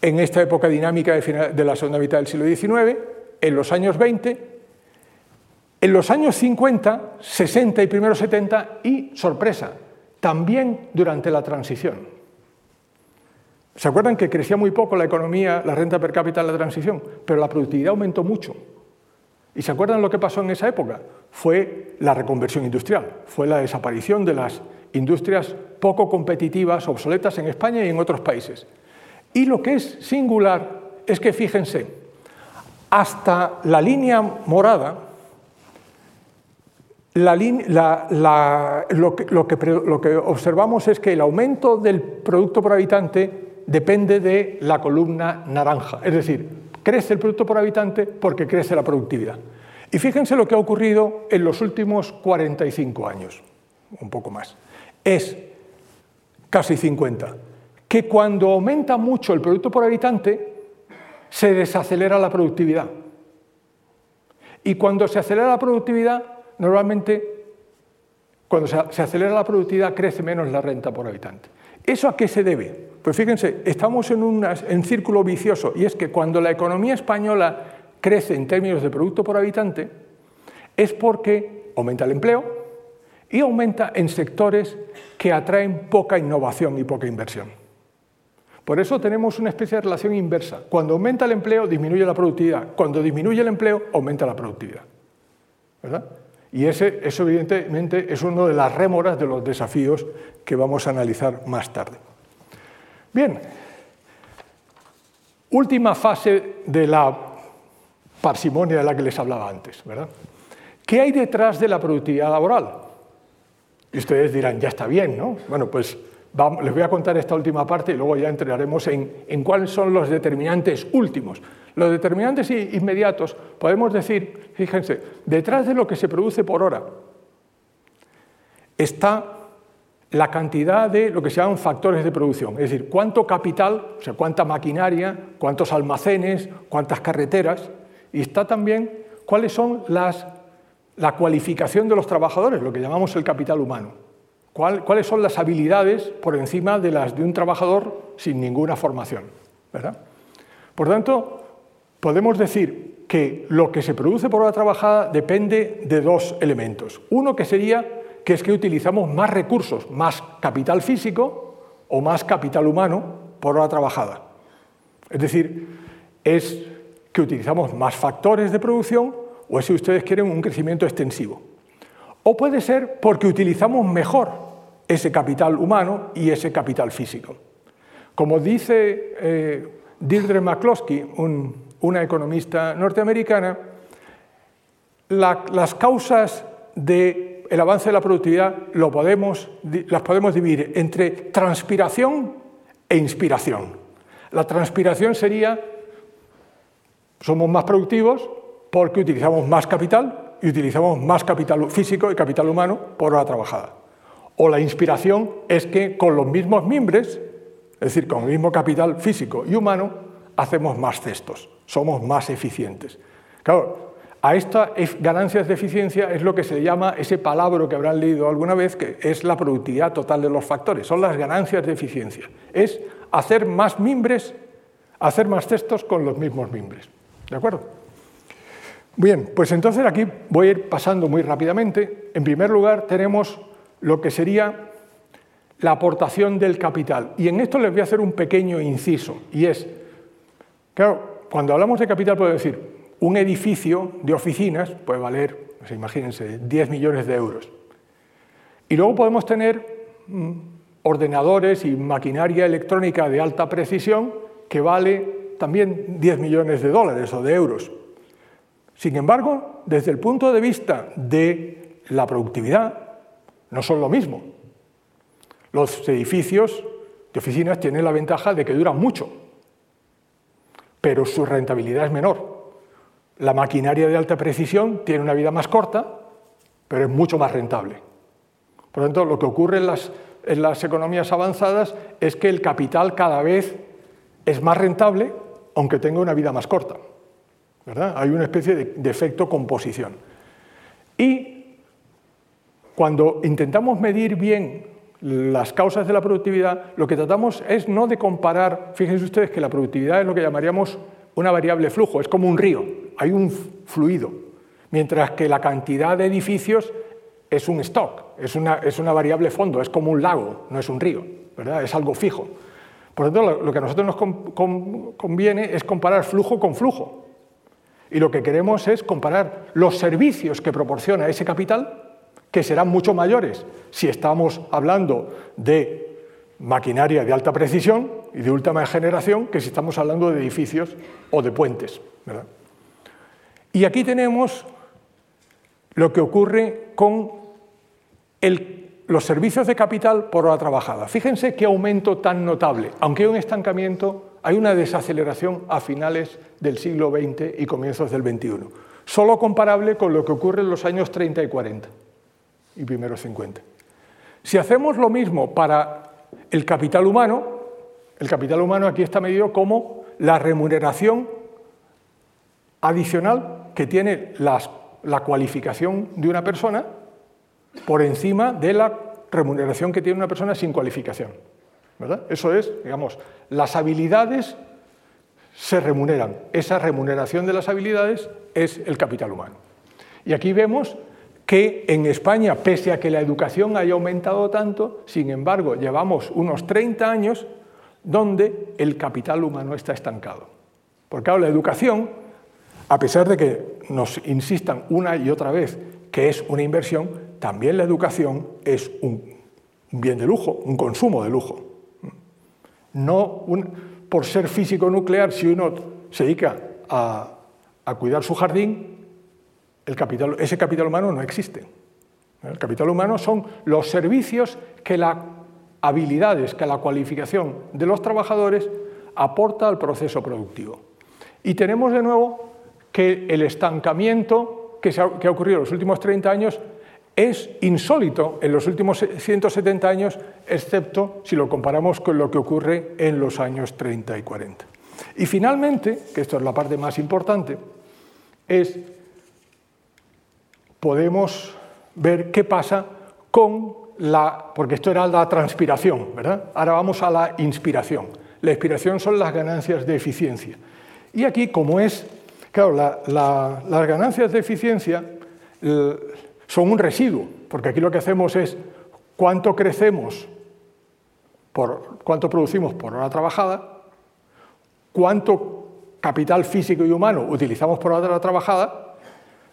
Speaker 1: en esta época dinámica de la segunda mitad del siglo XIX, en los años 20, en los años 50, 60 y primeros 70 y, sorpresa, también durante la transición. ¿Se acuerdan que crecía muy poco la economía, la renta per cápita en la transición? Pero la productividad aumentó mucho. ¿Y se acuerdan lo que pasó en esa época? Fue la reconversión industrial, fue la desaparición de las industrias poco competitivas, obsoletas en España y en otros países. Y lo que es singular es que, fíjense, hasta la línea morada, lo, que, observamos es que el aumento del producto por habitante depende de la columna naranja. Es decir, crece el producto por habitante porque crece la productividad. Y fíjense lo que ha ocurrido en los últimos 45 años, un poco más. Es casi 50 que cuando aumenta mucho el producto por habitante, se desacelera la productividad. Y cuando se acelera la productividad, normalmente, cuando se acelera la productividad, crece menos la renta por habitante. ¿Eso a qué se debe? Pues fíjense, estamos en un en círculo vicioso, y es que cuando la economía española crece en términos de producto por habitante, es porque aumenta el empleo y aumenta en sectores que atraen poca innovación y poca inversión. Por eso tenemos una especie de relación inversa. Cuando aumenta el empleo, disminuye la productividad. Cuando disminuye el empleo, aumenta la productividad. ¿Verdad? Y ese, eso evidentemente es uno de las rémoras de los desafíos que vamos a analizar más tarde. Bien, última fase de la parsimonia de la que les hablaba antes. ¿verdad? ¿Qué hay detrás de la productividad laboral? Y ustedes dirán, ya está bien, ¿no? Bueno, pues les voy a contar esta última parte y luego ya entraremos en, cuáles son los determinantes últimos. Los determinantes inmediatos, podemos decir, fíjense, detrás de lo que se produce por hora está la cantidad de lo que se llaman factores de producción, es decir, cuánto capital, o sea, cuánta maquinaria, cuántos almacenes, cuántas carreteras, y está también cuáles son las, la cualificación de los trabajadores, lo que llamamos el capital humano cuáles son las habilidades por encima de las de un trabajador sin ninguna formación. ¿verdad? Por tanto, podemos decir que lo que se produce por hora trabajada depende de dos elementos. Uno que sería que es que utilizamos más recursos, más capital físico o más capital humano por hora trabajada. Es decir, es que utilizamos más factores de producción o es, si ustedes quieren, un crecimiento extensivo. O puede ser porque utilizamos mejor ese capital humano y ese capital físico. Como dice eh, Deirdre McCloskey, una economista norteamericana, las causas del avance de la productividad lo podemos, las podemos dividir entre transpiración e inspiración. La transpiración sería, somos más productivos porque utilizamos más capital y utilizamos más capital físico y capital humano por hora trabajada. O la inspiración es que con los mismos mimbres, es decir, con el mismo capital físico y humano, hacemos más cestos, somos más eficientes. Claro, a estas ganancias de eficiencia es lo que se llama ese palabra que habrán leído alguna vez, que es la productividad total de los factores, son las ganancias de eficiencia. Es hacer más mimbres, hacer más cestos con los mismos mimbres. ¿De acuerdo? Bien, pues entonces aquí voy a ir pasando muy rápidamente. En primer lugar, tenemos lo que sería la aportación del capital. Y en esto les voy a hacer un pequeño inciso, y es, claro, cuando hablamos de capital puedo decir, un edificio de oficinas puede valer, pues imagínense, 10 millones de euros. Y luego podemos tener mm, ordenadores y maquinaria electrónica de alta precisión que vale también 10 millones de dólares o de euros. Sin embargo, desde el punto de vista de la productividad, no son lo mismo. Los edificios de oficinas tienen la ventaja de que duran mucho, pero su rentabilidad es menor. La maquinaria de alta precisión tiene una vida más corta, pero es mucho más rentable. Por lo tanto, lo que ocurre en las, en las economías avanzadas es que el capital cada vez es más rentable, aunque tenga una vida más corta. Hay una especie de, efecto composición. Y cuando intentamos medir bien las causas de la productividad, lo que tratamos es no de comparar, fíjense ustedes que la productividad es lo que llamaríamos una variable flujo, es como un río, hay un fluido, mientras que la cantidad de edificios es un stock, es una, es una variable fondo, es como un lago, no es un río, ¿verdad? es algo fijo. Por lo tanto, lo que a nosotros nos conviene es comparar flujo con flujo. Y lo que queremos es comparar los servicios que proporciona ese capital, que serán mucho mayores si estamos hablando de maquinaria de alta precisión y de última generación, que si estamos hablando de edificios o de puentes. Y aquí tenemos lo que ocurre con los servicios de capital por hora trabajada. Fíjense qué aumento tan notable, aunque hay un estancamiento hay una desaceleración a finales del siglo XX y comienzos del XXI, solo comparable con lo que ocurre en los años 30 y 40 y primeros 50. Si hacemos lo mismo para el capital humano, el capital humano aquí está medido como la remuneración adicional que tiene la cualificación de una persona por encima de la remuneración que tiene una persona sin cualificación. Eso es, digamos, las habilidades se remuneran. Esa remuneración de las habilidades es el capital humano. Y aquí vemos que en España, pese a que la educación haya aumentado tanto, sin embargo, llevamos unos 30 años donde el capital humano está estancado. Porque claro, la educación, a pesar de que nos insistan una y otra vez que es una inversión, también la educación es un bien de lujo, un consumo de lujo. No por ser físico nuclear, si uno se dedica a, cuidar su jardín, ese capital humano no existe. El capital humano son los servicios que las habilidades, que la cualificación de los trabajadores aporta al proceso productivo. Y tenemos de nuevo que el estancamiento que, ha ocurrido en los últimos 30 años es insólito en los últimos 170 años, excepto si lo comparamos con lo que ocurre en los años 30 y 40. Y finalmente, que esto es la parte más importante, es podemos ver qué pasa con la, porque esto era la transpiración, ¿verdad? Ahora vamos a la inspiración. La inspiración son las ganancias de eficiencia. Y aquí, como es, claro, las ganancias de eficiencia, son un residuo, porque aquí lo que hacemos es cuánto crecemos, por, cuánto producimos por hora trabajada, cuánto capital físico y humano utilizamos por hora trabajada,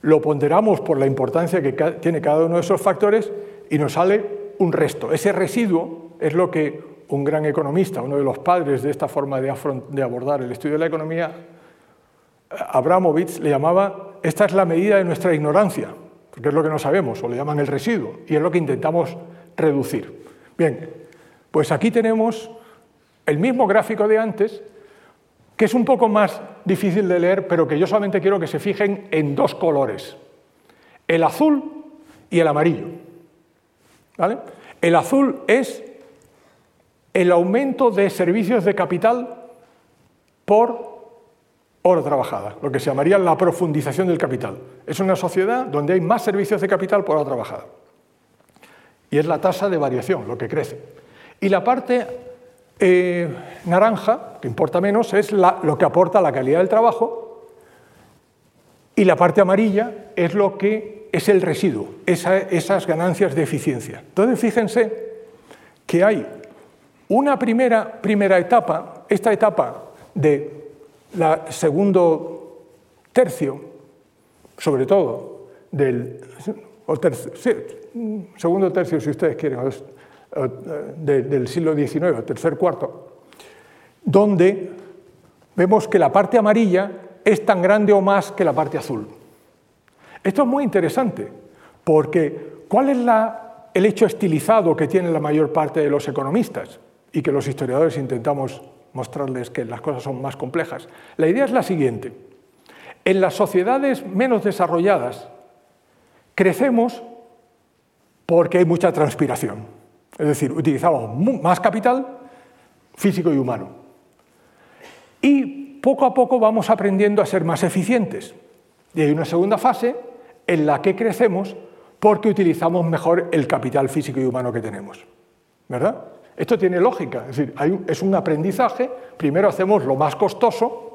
Speaker 1: lo ponderamos por la importancia que tiene cada uno de esos factores y nos sale un resto. Ese residuo es lo que un gran economista, uno de los padres de esta forma de abordar el estudio de la economía, Abramovich, le llamaba, esta es la medida de nuestra ignorancia porque es lo que no sabemos, o le llaman el residuo, y es lo que intentamos reducir. Bien, pues aquí tenemos el mismo gráfico de antes, que es un poco más difícil de leer, pero que yo solamente quiero que se fijen en dos colores, el azul y el amarillo. ¿Vale? El azul es el aumento de servicios de capital por hora trabajada, lo que se llamaría la profundización del capital. Es una sociedad donde hay más servicios de capital por hora trabajada. Y es la tasa de variación, lo que crece. Y la parte eh, naranja, que importa menos, es lo que aporta la calidad del trabajo. Y la parte amarilla es lo que es el residuo, esas ganancias de eficiencia. Entonces, fíjense que hay una primera, primera etapa, esta etapa de la segundo tercio, sobre todo, del segundo tercio, si ustedes quieren, del siglo XIX, tercer cuarto, donde vemos que la parte amarilla es tan grande o más que la parte azul. Esto es muy interesante, porque ¿cuál es el hecho estilizado que tiene la mayor parte de los economistas y que los historiadores intentamos mostrarles que las cosas son más complejas? La idea es la siguiente. En las sociedades menos desarrolladas crecemos porque hay mucha transpiración. Es decir, utilizamos más capital físico y humano. Y poco a poco vamos aprendiendo a ser más eficientes. Y hay una segunda fase en la que crecemos porque utilizamos mejor el capital físico y humano que tenemos. ¿Verdad? Esto tiene lógica, es decir, es un aprendizaje. Primero hacemos lo más costoso.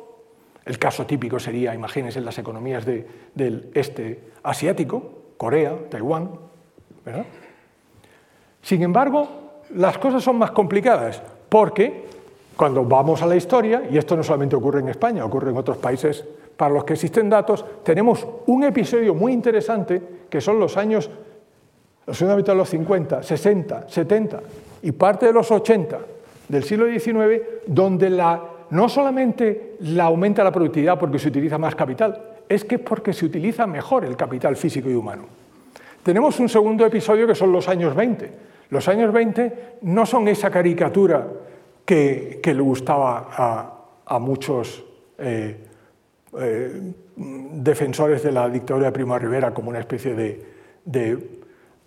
Speaker 1: El caso típico sería, imagínense, las economías del este asiático, Corea, Taiwán. ¿verdad? Sin embargo, las cosas son más complicadas porque cuando vamos a la historia, y esto no solamente ocurre en España, ocurre en otros países para los que existen datos, tenemos un episodio muy interesante que son los años, los años de los 50, 60, 70 y parte de los 80 del siglo XIX, donde la, no solamente la aumenta la productividad porque se utiliza más capital, es que porque se utiliza mejor el capital físico y humano. Tenemos un segundo episodio que son los años 20, los años 20 no son esa caricatura que, le gustaba a, muchos eh, eh, defensores de la dictadura de Primo Rivera como una especie de,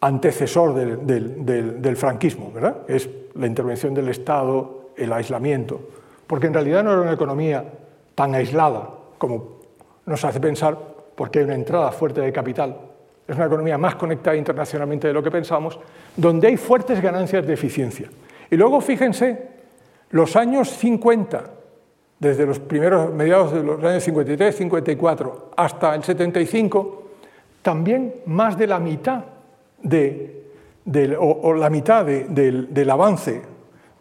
Speaker 1: antecesor del, franquismo, ¿verdad? Es la intervención del Estado, el aislamiento, porque en realidad no era una economía tan aislada como nos hace pensar, porque hay una entrada fuerte de capital es una economía más conectada internacionalmente de lo que pensamos, donde hay fuertes ganancias de eficiencia. Y luego fíjense, los años 50, desde los primeros mediados de los años 53, 54 hasta el 75, también más de la mitad de, o, la mitad del, del avance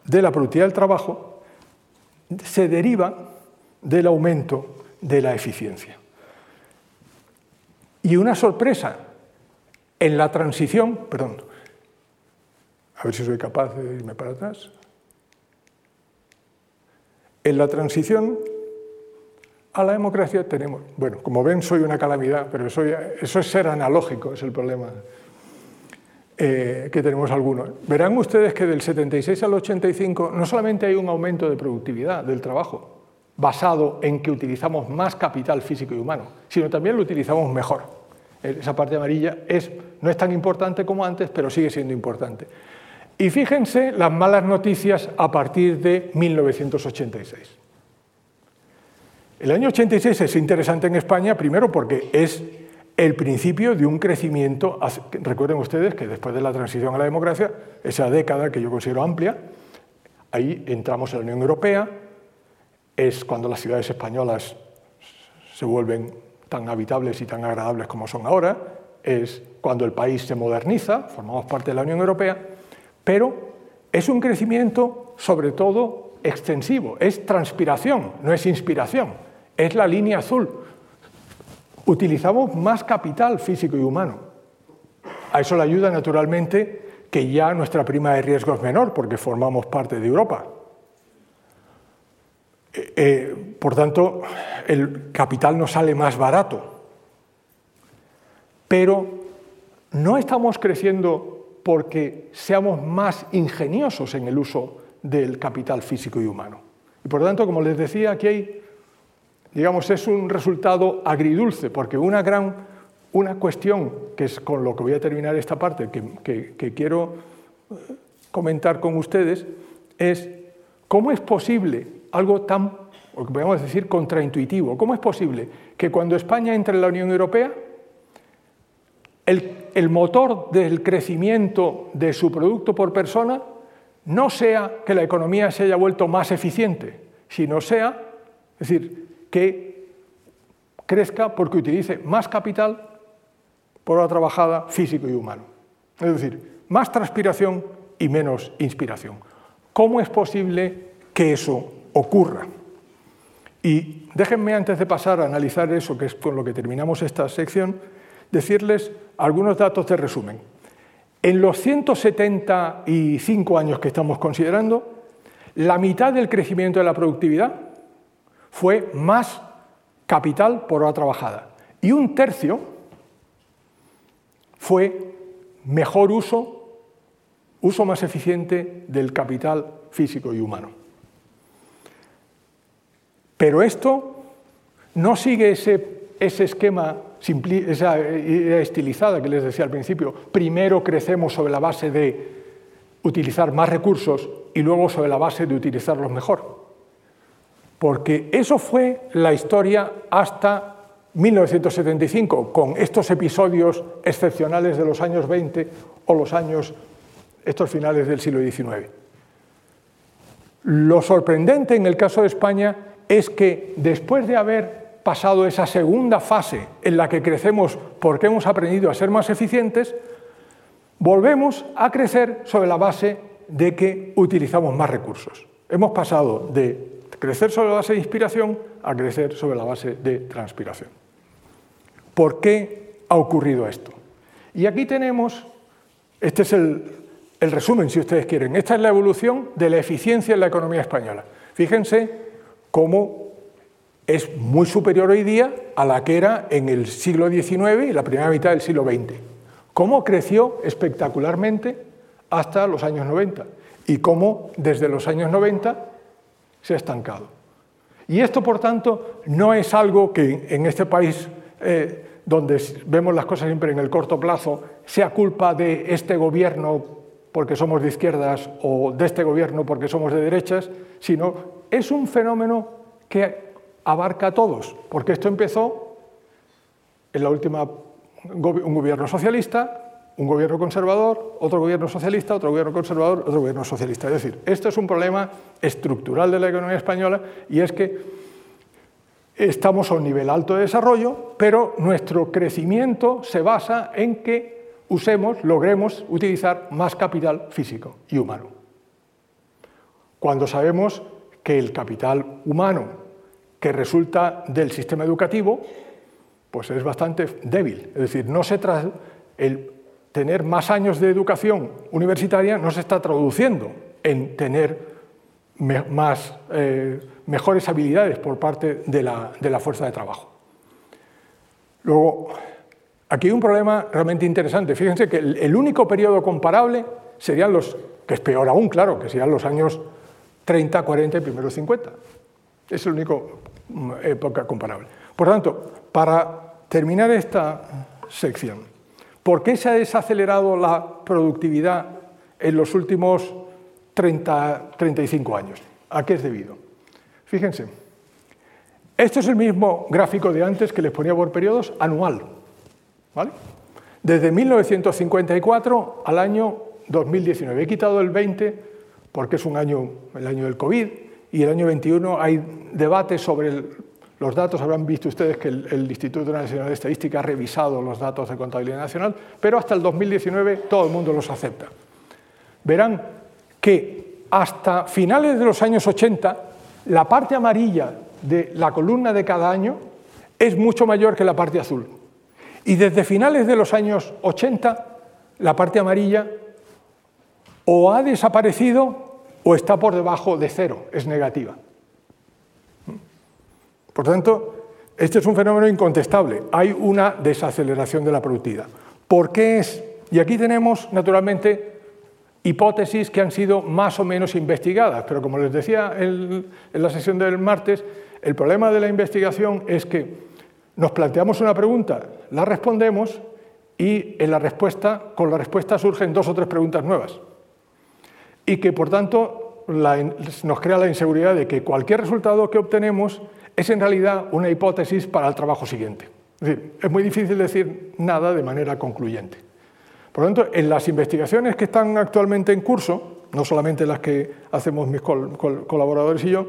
Speaker 1: de la productividad del trabajo se deriva del aumento de la eficiencia. Y una sorpresa en la transición, perdón, a ver si soy capaz de irme para atrás. En la transición a la democracia tenemos, bueno, como ven soy una calamidad, pero eso, es ser analógico, es el problema eh, que tenemos algunos. Verán ustedes que del 76 al 85 no solamente hay un aumento de productividad del trabajo, basado en que utilizamos más capital físico y humano, sino también lo utilizamos mejor esa parte amarilla, es, no es tan importante como antes, pero sigue siendo importante. Y fíjense las malas noticias a partir de 1986. El año 86 es interesante en España, primero porque es el principio de un crecimiento, recuerden ustedes que después de la transición a la democracia, esa década que yo considero amplia, ahí entramos en la Unión Europea, es cuando las ciudades españolas se vuelven tan habitables y tan agradables como son ahora, es cuando el país se moderniza, formamos parte de la Unión Europea, pero es un crecimiento sobre todo extensivo, es transpiración, no es inspiración, es la línea azul. Utilizamos más capital físico y humano. A eso le ayuda naturalmente que ya nuestra prima de riesgo es menor porque formamos parte de Europa. Eh, eh, por tanto, el capital nos sale más barato. Pero no estamos creciendo porque seamos más ingeniosos en el uso del capital físico y humano. Y por tanto, como les decía, aquí hay, digamos, es un resultado agridulce, porque una gran, una cuestión, que es con lo que voy a terminar esta parte, que, que quiero eh, comentar con ustedes, es cómo es posible algo tan o que podemos decir contraintuitivo. ¿Cómo es posible que cuando España entre en la Unión Europea, el, el motor del crecimiento de su producto por persona no sea que la economía se haya vuelto más eficiente, sino sea, es decir, que crezca porque utilice más capital por hora trabajada físico y humano. Es decir, más transpiración y menos inspiración. ¿Cómo es posible que eso ocurra? Y déjenme, antes de pasar a analizar eso, que es con lo que terminamos esta sección, decirles algunos datos de resumen. En los 175 años que estamos considerando, la mitad del crecimiento de la productividad fue más capital por hora trabajada y un tercio fue mejor uso, uso más eficiente del capital físico y humano. Pero esto no sigue ese, ese esquema esa idea estilizada que les decía al principio, primero crecemos sobre la base de utilizar más recursos y luego sobre la base de utilizarlos mejor. Porque eso fue la historia hasta 1975, con estos episodios excepcionales de los años 20 o los años, estos finales del siglo XIX. Lo sorprendente en el caso de España es que después de haber pasado esa segunda fase en la que crecemos porque hemos aprendido a ser más eficientes, volvemos a crecer sobre la base de que utilizamos más recursos. Hemos pasado de crecer sobre la base de inspiración a crecer sobre la base de transpiración. ¿Por qué ha ocurrido esto? Y aquí tenemos, este es el, resumen, si ustedes quieren, esta es la evolución de la eficiencia en la economía española. Fíjense cómo es muy superior hoy día a la que era en el siglo XIX y la primera mitad del siglo XX. Cómo creció espectacularmente hasta los años 90 y cómo desde los años 90 se ha estancado. Y esto, por tanto, no es algo que en este país, eh, donde vemos las cosas siempre en el corto plazo, sea culpa de este gobierno porque somos de izquierdas o de este gobierno porque somos de derechas, sino es un fenómeno que abarca a todos, porque esto empezó en la última un gobierno socialista, un gobierno conservador, otro gobierno socialista, otro gobierno conservador, otro gobierno socialista. Es decir, esto es un problema estructural de la economía española y es que estamos a un nivel alto de desarrollo, pero nuestro crecimiento se basa en que usemos, logremos utilizar más capital físico y humano. Cuando sabemos que el capital humano que resulta del sistema educativo, pues es bastante débil. Es decir, no se el tener más años de educación universitaria no se está traduciendo en tener más, eh, mejores habilidades por parte de la, de la fuerza de trabajo. Luego, aquí hay un problema realmente interesante. Fíjense que el, único periodo comparable serían los, que es peor aún, claro, que serían los años 30, 40 y primeros 50. Es el único Mm, época comparable. Por tanto, para terminar esta sección, ¿por qué se ha desacelerado la productividad en los últimos 30, 35 años? ¿A qué es debido? Fíjense, este es el mismo gráfico de antes que les ponía por periodos anual. ¿vale? Desde 1954 al año 2019. He quitado el 20 porque es un año, el año del COVID, y el año 21 hay debate sobre los datos. Habrán visto ustedes que el, Instituto Nacional de Estadística ha revisado los datos de contabilidad nacional, pero hasta el 2019 todo el mundo los acepta. Verán que hasta finales de los años 80 la parte amarilla de la columna de cada año es mucho mayor que la parte azul. Y desde finales de los años 80 la parte amarilla o ha desaparecido o está por debajo de cero, es negativa. Por tanto, este es un fenómeno incontestable. Hay una desaceleración de la productividad. ¿Por qué es? Y aquí tenemos, naturalmente, hipótesis que han sido más o menos investigadas, pero como les decía en la sesión del martes, el problema de la investigación es que nos planteamos una pregunta, la respondemos y en la respuesta, con la respuesta surgen dos o tres preguntas nuevas y que por tanto nos crea la inseguridad de que cualquier resultado que obtenemos es en realidad una hipótesis para el trabajo siguiente. Es muy difícil decir nada de manera concluyente. Por lo tanto, en las investigaciones que están actualmente en curso, no solamente las que hacemos mis colaboradores y yo,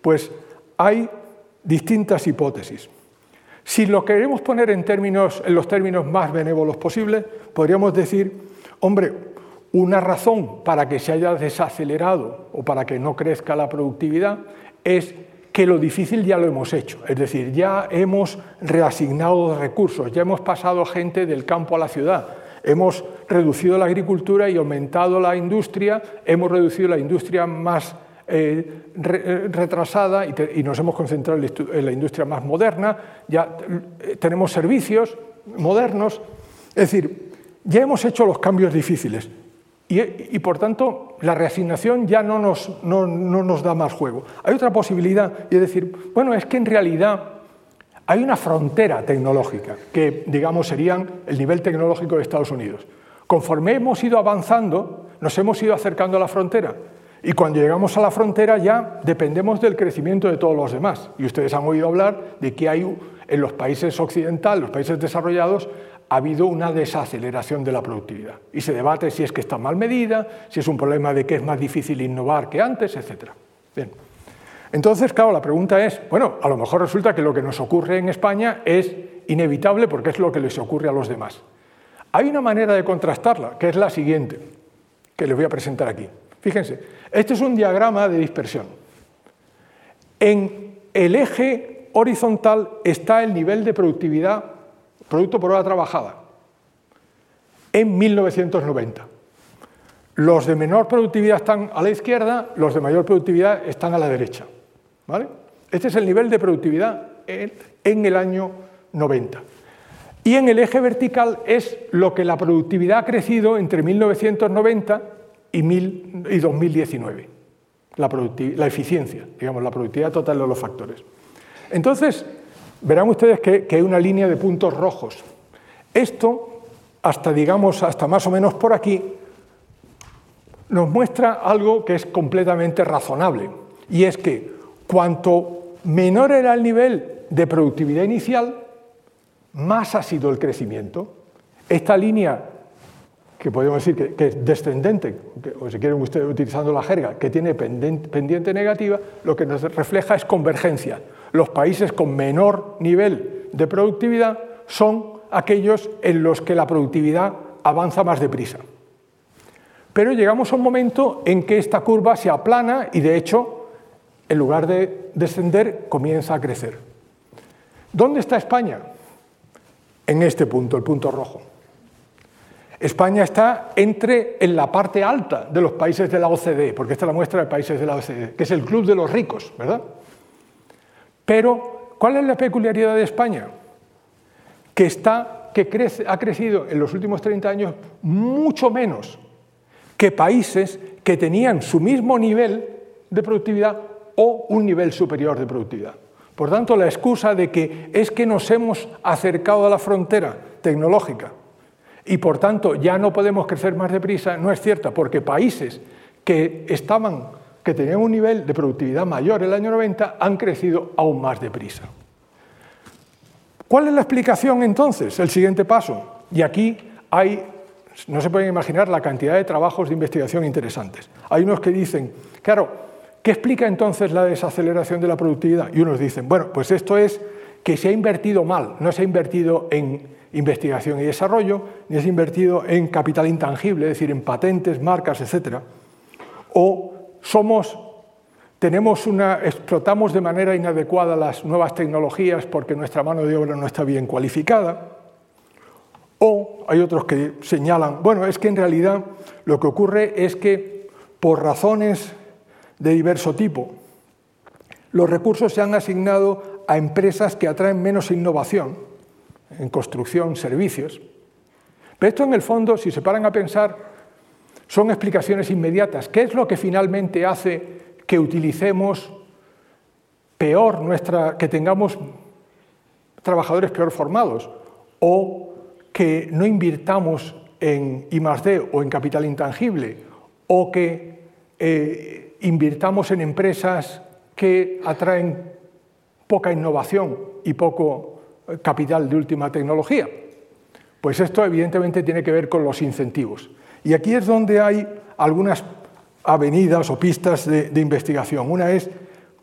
Speaker 1: pues hay distintas hipótesis. Si lo queremos poner en, en los términos más benévolos posibles, podríamos decir, hombre, una razón para que se haya desacelerado o para que no crezca la productividad es que lo difícil ya lo hemos hecho, es decir, ya hemos reasignado recursos, ya hemos pasado gente del campo a la ciudad, hemos reducido la agricultura y aumentado la industria, hemos reducido la industria más eh, eh, retrasada y, nos hemos concentrado en la industria más moderna, ya eh, tenemos servicios modernos, es decir, ya hemos hecho los cambios difíciles y, por tanto la reasignación ya no nos, no nos da más juego. Hay otra posibilidad y es decir, bueno, es que en realidad hay una frontera tecnológica que, digamos, serían el nivel tecnológico de Estados Unidos. Conforme hemos ido avanzando, nos hemos ido acercando a la frontera y cuando llegamos a la frontera ya dependemos del crecimiento de todos los demás. Y ustedes han oído hablar de que hay en los países occidentales, los países desarrollados, ha habido una desaceleración de la productividad. Y se debate si es que está mal medida, si es un problema de que es más difícil innovar que antes, etc. Bien. Entonces, claro, la pregunta es, bueno, a lo mejor resulta que lo que nos ocurre en España es inevitable porque es lo que les ocurre a los demás. Hay una manera de contrastarla, que es la siguiente, que les voy a presentar aquí. Fíjense, este es un diagrama de dispersión. En el eje horizontal está el nivel de productividad, producto por hora trabajada, en 1990. Los de menor productividad están a la izquierda, los de mayor productividad están a la derecha. ¿vale? Este es el nivel de productividad en el año 90. Y en el eje vertical es lo que la productividad ha crecido entre 1990 y, 2019, la, la, eficiencia, digamos, la productividad total de los factores. Entonces, verán ustedes que, hay una línea de puntos rojos. Esto, hasta digamos, hasta más o menos por aquí, nos muestra algo que es completamente razonable, y es que cuanto menor era el nivel de productividad inicial, más ha sido el crecimiento. Esta línea que podemos decir que, es descendente, o si quieren ustedes utilizando la jerga, que tiene pendiente negativa, lo que nos refleja es convergencia. Los países con menor nivel de productividad son aquellos en los que la productividad avanza más deprisa. Pero llegamos a un momento en que esta curva se aplana y de hecho, en lugar de descender, comienza a crecer. ¿Dónde está España? En este punto, el punto rojo. España está entre en la parte alta de los países de la OCDE, porque esta es la muestra de países de la OCDE, que es el club de los ricos, ¿verdad? Pero, ¿cuál es la peculiaridad de España? Que, está, que crece, ha crecido en los últimos 30 años mucho menos que países que tenían su mismo nivel de productividad o un nivel superior de productividad. Por tanto, la excusa de que es que nos hemos acercado a la frontera tecnológica y por tanto ya no podemos crecer más deprisa, no es cierta, porque países que estaban que tenían un nivel de productividad mayor en el año 90 han crecido aún más deprisa. ¿Cuál es la explicación entonces? El siguiente paso. Y aquí hay, no se pueden imaginar la cantidad de trabajos de investigación interesantes. Hay unos que dicen, claro, ¿qué explica entonces la desaceleración de la productividad? Y unos dicen, bueno, pues esto es que se ha invertido mal, no se ha invertido en investigación y desarrollo, ni es invertido en capital intangible, es decir, en patentes, marcas, etc. O somos, tenemos una, explotamos de manera inadecuada las nuevas tecnologías porque nuestra mano de obra no está bien cualificada. O hay otros que señalan, bueno, es que en realidad lo que ocurre es que por razones de diverso tipo, los recursos se han asignado a empresas que atraen menos innovación en construcción, servicios. Pero esto en el fondo, si se paran a pensar, son explicaciones inmediatas. ¿Qué es lo que finalmente hace que utilicemos peor nuestra, que tengamos trabajadores peor formados o que no invirtamos en I+D o en capital intangible o que eh, invirtamos en empresas que atraen poca innovación y poco eh, capital de última tecnología. Pues esto evidentemente tiene que ver con los incentivos. Y aquí es donde hay algunas avenidas o pistas de, investigación. Una es,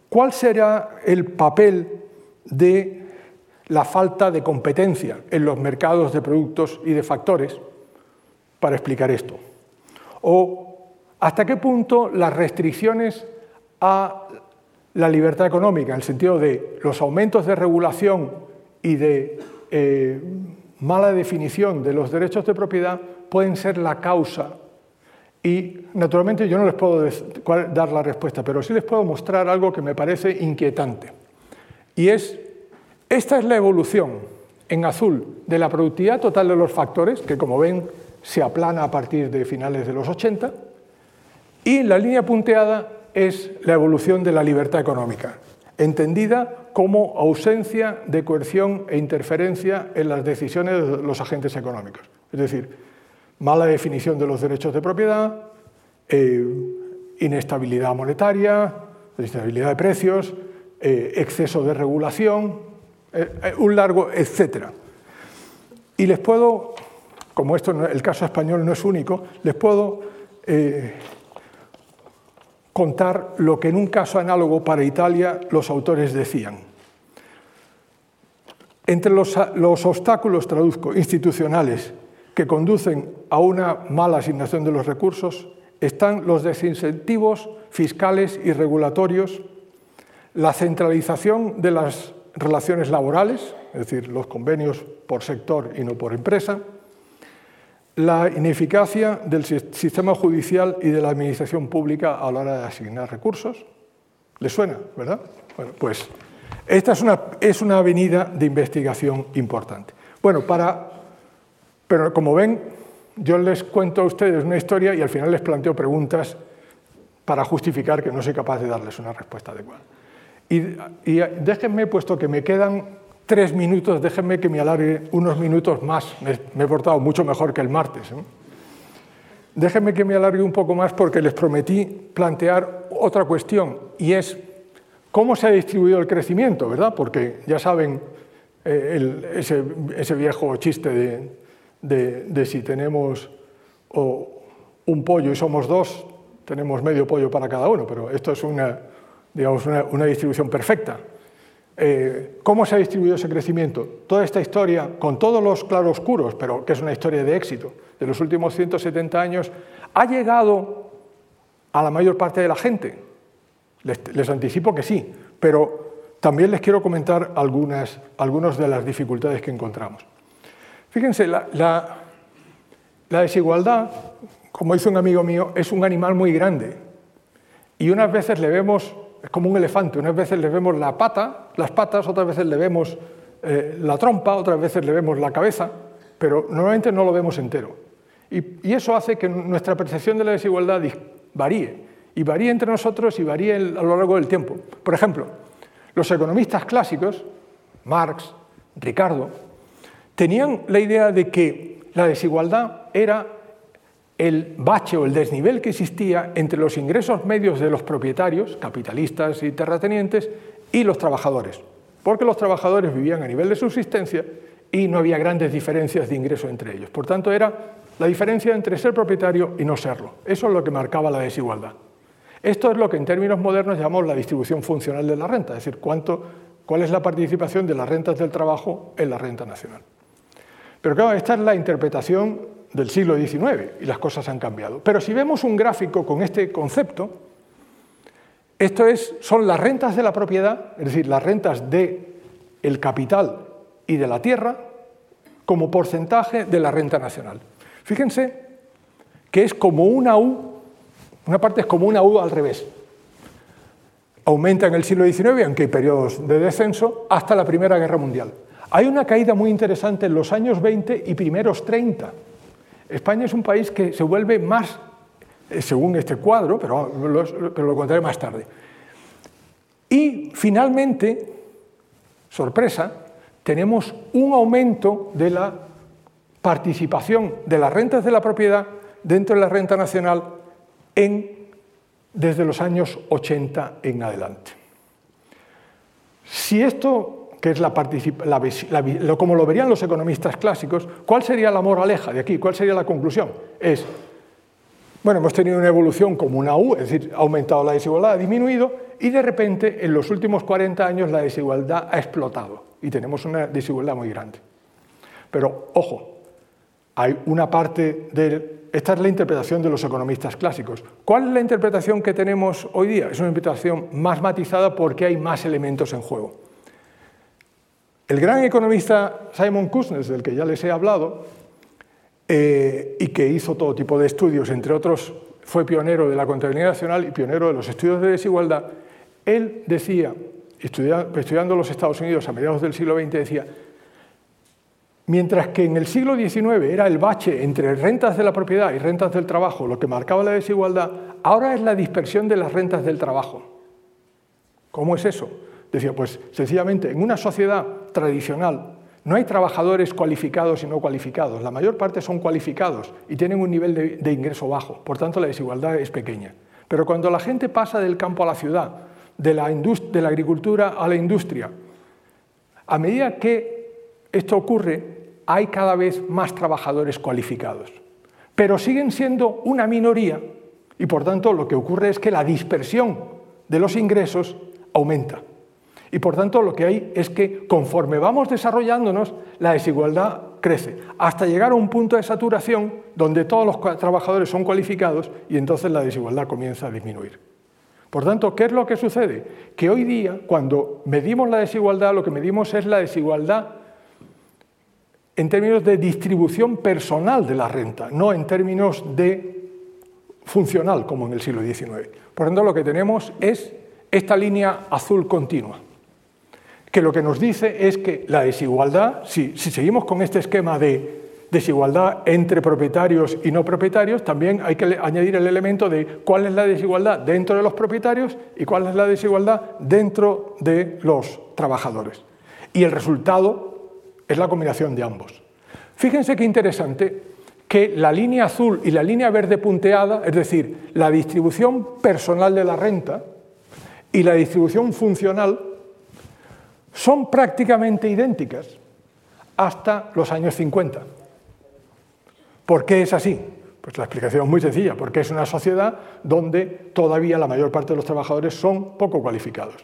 Speaker 1: ¿cuál será el papel de la falta de competencia en los mercados de productos y de factores para explicar esto? ¿O hasta qué punto las restricciones a la libertad económica, en el sentido de los aumentos de regulación y de eh, mala definición de los derechos de propiedad pueden ser la causa. Y naturalmente yo no les puedo dar la respuesta, pero sí les puedo mostrar algo que me parece inquietante. Y es, esta es la evolución en azul de la productividad total de los factores, que como ven se aplana a partir de finales de los 80, y la línea punteada es la evolución de la libertad económica, entendida como ausencia de coerción e interferencia en las decisiones de los agentes económicos. Es decir, mala definición de los derechos de propiedad, eh, inestabilidad monetaria, inestabilidad de precios, eh, exceso de regulación, eh, un largo, etcétera. Y les puedo, como esto el caso español no es único, les puedo contar lo que en un caso análogo para Italia los autores decían. Entre los, obstáculos, traduzco, institucionales que conducen a una mala asignación de los recursos están los desincentivos fiscales y regulatorios, la centralización de las relaciones laborales, es decir, los convenios por sector y no por empresa, la ineficacia del sistema judicial y de la administración pública a la hora de asignar recursos. ¿Les suena, verdad? Bueno, pues esta es una, es una avenida de investigación importante. Bueno, para, pero como ven, yo les cuento a ustedes una historia y al final les planteo preguntas para justificar que no soy capaz de darles una respuesta adecuada. Y, déjenme, puesto que me quedan tres minutos, déjenme que me alargue unos minutos más. Me, he portado mucho mejor que el martes. ¿eh? Déjenme que me alargue un poco más porque les prometí plantear otra cuestión y es cómo se ha distribuido el crecimiento, ¿verdad? Porque ya saben eh, ese, viejo chiste de, si tenemos un pollo y somos dos, tenemos medio pollo para cada uno, pero esto es una, digamos, una distribución perfecta. Eh, cómo se ha distribuido ese crecimiento. Toda esta historia, con todos los claroscuros, pero que es una historia de éxito, de los últimos 170 años, ha llegado a la mayor parte de la gente. Les, anticipo que sí, pero también les quiero comentar algunas, de las dificultades que encontramos. Fíjense, la, desigualdad, como dice un amigo mío, es un animal muy grande y unas veces le vemos es como un elefante. Unas veces le vemos la pata, las patas, otras veces le vemos eh, la trompa, otras veces le vemos la cabeza, pero normalmente no lo vemos entero. Y, eso hace que nuestra percepción de la desigualdad varíe, y varíe entre nosotros y varíe a lo largo del tiempo. Por ejemplo, los economistas clásicos, Marx, Ricardo, tenían la idea de que la desigualdad era el bache o el desnivel que existía entre los ingresos medios de los propietarios, capitalistas y terratenientes, y los trabajadores, porque los trabajadores vivían a nivel de subsistencia y no había grandes diferencias de ingreso entre ellos. Por tanto, era la diferencia entre ser propietario y no serlo. Eso es lo que marcaba la desigualdad. Esto es lo que en términos modernos llamamos la distribución funcional de la renta, es decir, cuál es la participación de las rentas del trabajo en la renta nacional. Pero claro, esta es la interpretación del siglo XIX y las cosas han cambiado. Pero si vemos un gráfico con este concepto, esto es, son las rentas de la propiedad, es decir, las rentas del el capital y de la tierra, como porcentaje de la renta nacional. Fíjense que es como una U, una parte es como una U al revés. Aumenta en el siglo XIX, aunque hay periodos de descenso, hasta la Primera Guerra Mundial. Hay una caída muy interesante en los años 20 y primeros 30 España es un país que se vuelve más, eh, según este cuadro, pero, lo contaré más tarde. Y finalmente, sorpresa, tenemos un aumento de la participación de las rentas de la propiedad dentro de la renta nacional en desde los años 80 en adelante. Si esto, que es la, la, como lo verían los economistas clásicos, ¿cuál sería la moraleja de aquí? ¿Cuál sería la conclusión? Es, bueno, hemos tenido una evolución como una U, es decir, ha aumentado la desigualdad, ha disminuido, y de repente en los últimos 40 años la desigualdad ha explotado y tenemos una desigualdad muy grande. Pero, ojo, hay una parte de... Esta es la interpretación de los economistas clásicos. ¿Cuál es la interpretación que tenemos hoy día? Es una interpretación más matizada porque hay más elementos en juego. El gran economista Simon Kuznets, del que ya les he hablado, eh, y que hizo todo tipo de estudios, entre otros fue pionero de la contabilidad nacional y pionero de los estudios de desigualdad, él decía, estudiando los Estados Unidos a mediados del siglo XX, decía, Mientras que en el siglo XIX era el bache entre rentas de la propiedad y rentas del trabajo lo que marcaba la desigualdad, ahora es la dispersión de las rentas del trabajo. ¿Cómo es eso? Decía, pues sencillamente, en una sociedad tradicional no hay trabajadores cualificados y no cualificados. La mayor parte son cualificados y tienen un nivel de, ingreso bajo. Por tanto, la desigualdad es pequeña. Pero cuando la gente pasa del campo a la ciudad, de la, de la agricultura a la industria, a medida que esto ocurre, hay cada vez más trabajadores cualificados, pero siguen siendo una minoría y por tanto lo que ocurre es que la dispersión de los ingresos aumenta. Y por tanto lo que hay es que conforme vamos desarrollándonos, la desigualdad crece, hasta llegar a un punto de saturación donde todos los trabajadores son cualificados y entonces la desigualdad comienza a disminuir. Por tanto, ¿qué es lo que sucede? Que hoy día, cuando medimos la desigualdad, lo que medimos es la desigualdad en términos de distribución personal de la renta, no en términos de funcional como en el siglo XIX. Por tanto, lo que tenemos es esta línea azul continua, que lo que nos dice es que la desigualdad, si, seguimos con este esquema de desigualdad entre propietarios y no propietarios, también hay que añadir el elemento de cuál es la desigualdad dentro de los propietarios y cuál es la desigualdad dentro de los trabajadores. Y el resultado es la combinación de ambos. Fíjense qué interesante que la línea azul y la línea verde punteada, es decir, la distribución personal de la renta y la distribución funcional, son prácticamente idénticas hasta los años 50. ¿Por qué es así? Pues la explicación es muy sencilla, porque es una sociedad donde todavía la mayor parte de los trabajadores son poco cualificados.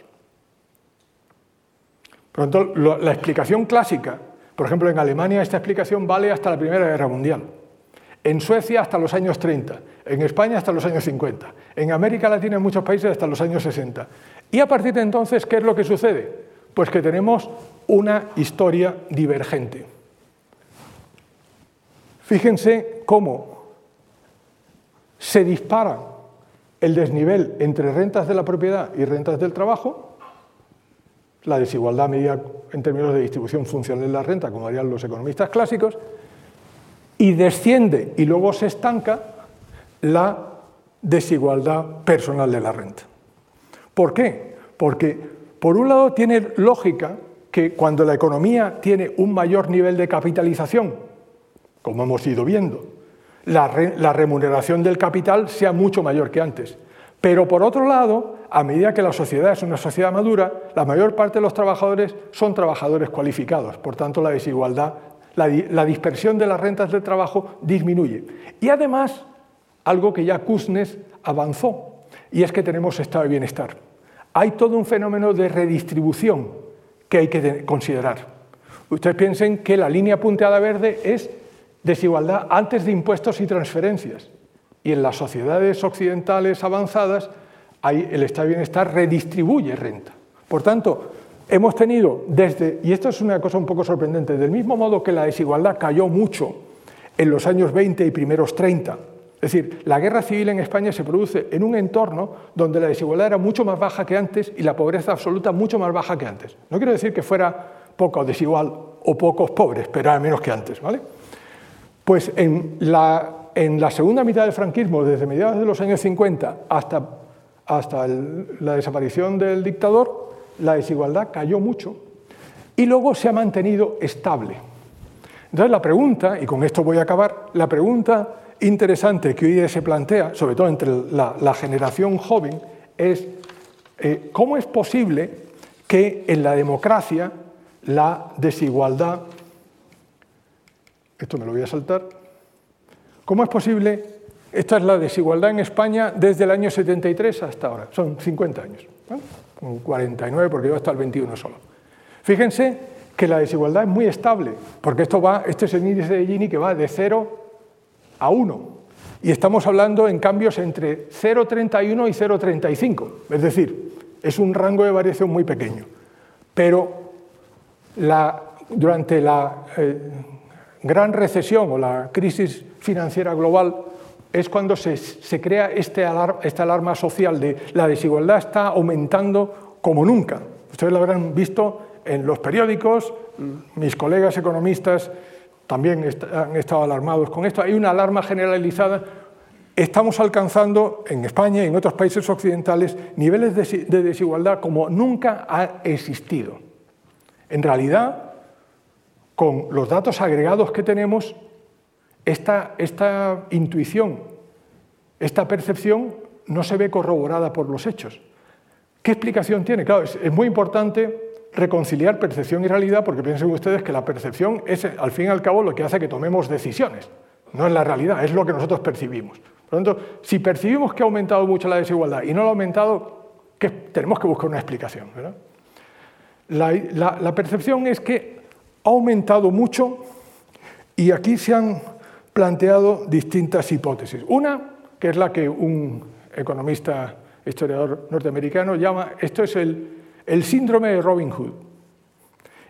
Speaker 1: Por lo tanto, la explicación clásica por ejemplo, en Alemania esta explicación vale hasta la Primera Guerra Mundial. En Suecia hasta los años 30, en España hasta los años 50, en América Latina en muchos países hasta los años 60. Y a partir de entonces, ¿qué es lo que sucede? Pues que tenemos una historia divergente. Fíjense cómo se dispara el desnivel entre rentas de la propiedad y rentas del trabajo, la desigualdad medida en términos de distribución funcional de la renta, como harían los economistas clásicos, y desciende y luego se estanca la desigualdad personal de la renta. ¿Por qué? Porque, por un lado, tiene lógica que cuando la economía tiene un mayor nivel de capitalización, como hemos ido viendo, la, remuneración del capital sea mucho mayor que antes. Pero por otro lado, a medida que la sociedad es una sociedad madura, la mayor parte de los trabajadores son trabajadores cualificados. Por tanto, la desigualdad, la, dispersión de las rentas de trabajo disminuye. Y además, algo que ya Kuznets avanzó, y es que tenemos estado de bienestar. Hay todo un fenómeno de redistribución que hay que considerar. Ustedes piensen que la línea punteada verde es desigualdad antes de impuestos y transferencias. Y en las sociedades occidentales avanzadas, el estado de bienestar redistribuye renta. Por tanto, hemos tenido desde, y esto es una cosa un poco sorprendente, del mismo modo que la desigualdad cayó mucho en los años 20 y primeros 30, es decir, la guerra civil en España se produce en un entorno donde la desigualdad era mucho más baja que antes y la pobreza absoluta mucho más baja que antes. No quiero decir que fuera poco desigual o pocos pobres, pero era menos que antes. ¿vale? Pues en la en la segunda mitad del franquismo, desde mediados de los años 50 hasta, hasta la desaparición del dictador, la desigualdad cayó mucho y luego se ha mantenido estable. Entonces la pregunta, y con esto voy a acabar, la pregunta interesante que hoy día se plantea, sobre todo entre la, generación joven, es eh, cómo es posible que en la democracia la desigualdad, esto me lo voy a saltar, ¿cómo es posible? Esta es la desigualdad en España desde el año 73 hasta ahora, son 50 años, con 49 porque yo hasta el 21 solo. Fíjense que la desigualdad es muy estable, porque esto va, este es el índice de Gini que va de 0 a 1. Y estamos hablando en cambios entre 0,31 y 0,35. Es decir, es un rango de variación muy pequeño. Pero durante la eh, gran recesión o la crisis financiera global es cuando se, crea este esta alarma social de la desigualdad está aumentando como nunca. Ustedes lo habrán visto en los periódicos, mis colegas economistas también han estado alarmados con esto. Hay una alarma generalizada. Estamos alcanzando en España y en otros países occidentales niveles de desigualdad como nunca ha existido. En realidad, con los datos agregados que tenemos, esta, intuición, esta percepción no se ve corroborada por los hechos. ¿Qué explicación tiene? Claro, es muy importante reconciliar percepción y realidad, porque piensen ustedes que la percepción es, al fin y al cabo, lo que hace que tomemos decisiones. No es la realidad, es lo que nosotros percibimos. Por lo tanto, si percibimos que ha aumentado mucho la desigualdad y no lo ha aumentado, ¿qué? tenemos que buscar una explicación. La, percepción es que ha aumentado mucho y aquí se han planteado distintas hipótesis. Una, que es la que un economista, historiador norteamericano llama, esto es el el síndrome de Robin Hood,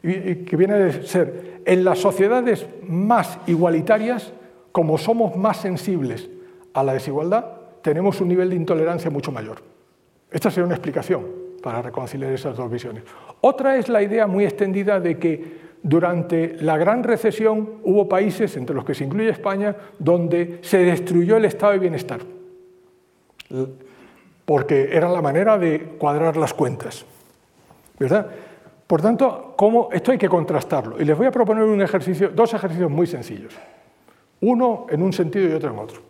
Speaker 1: que viene de ser, en las sociedades más igualitarias, como somos más sensibles a la desigualdad, tenemos un nivel de intolerancia mucho mayor. Esta sería una explicación para reconciliar esas dos visiones. Otra es la idea muy extendida de que durante la gran recesión hubo países, entre los que se incluye España, donde se destruyó el estado de bienestar, porque era la manera de cuadrar las cuentas. ¿Verdad? Por tanto, ¿cómo? esto hay que contrastarlo. Y les voy a proponer un ejercicio, dos ejercicios muy sencillos. Uno en un sentido y otro en otro.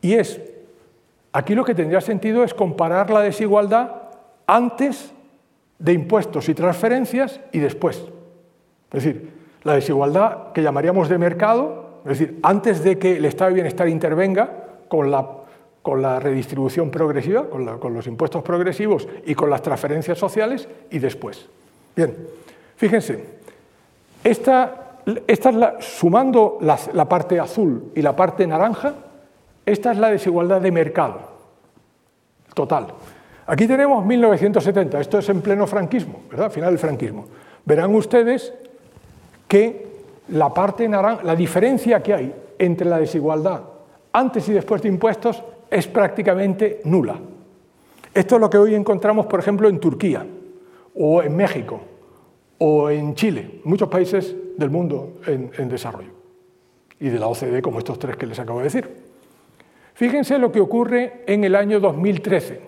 Speaker 1: Y es, aquí lo que tendría sentido es comparar la desigualdad antes de impuestos y transferencias y después. Es decir, la desigualdad que llamaríamos de mercado, es decir, antes de que el estado de bienestar intervenga con la con la redistribución progresiva, con, los impuestos progresivos y con las transferencias sociales y después. Bien, fíjense, esta, esta es la, sumando la, parte azul y la parte naranja, esta es la desigualdad de mercado total. Aquí tenemos 1970, esto es en pleno franquismo, ¿verdad? Final del franquismo. Verán ustedes que la parte naranja, la diferencia que hay entre la desigualdad antes y después de impuestos es prácticamente nula. Esto es lo que hoy encontramos, por ejemplo, en Turquía, o en México, o en Chile, muchos países del mundo en, desarrollo, y de la OCDE, como estos tres que les acabo de decir. Fíjense lo que ocurre en el año 2013,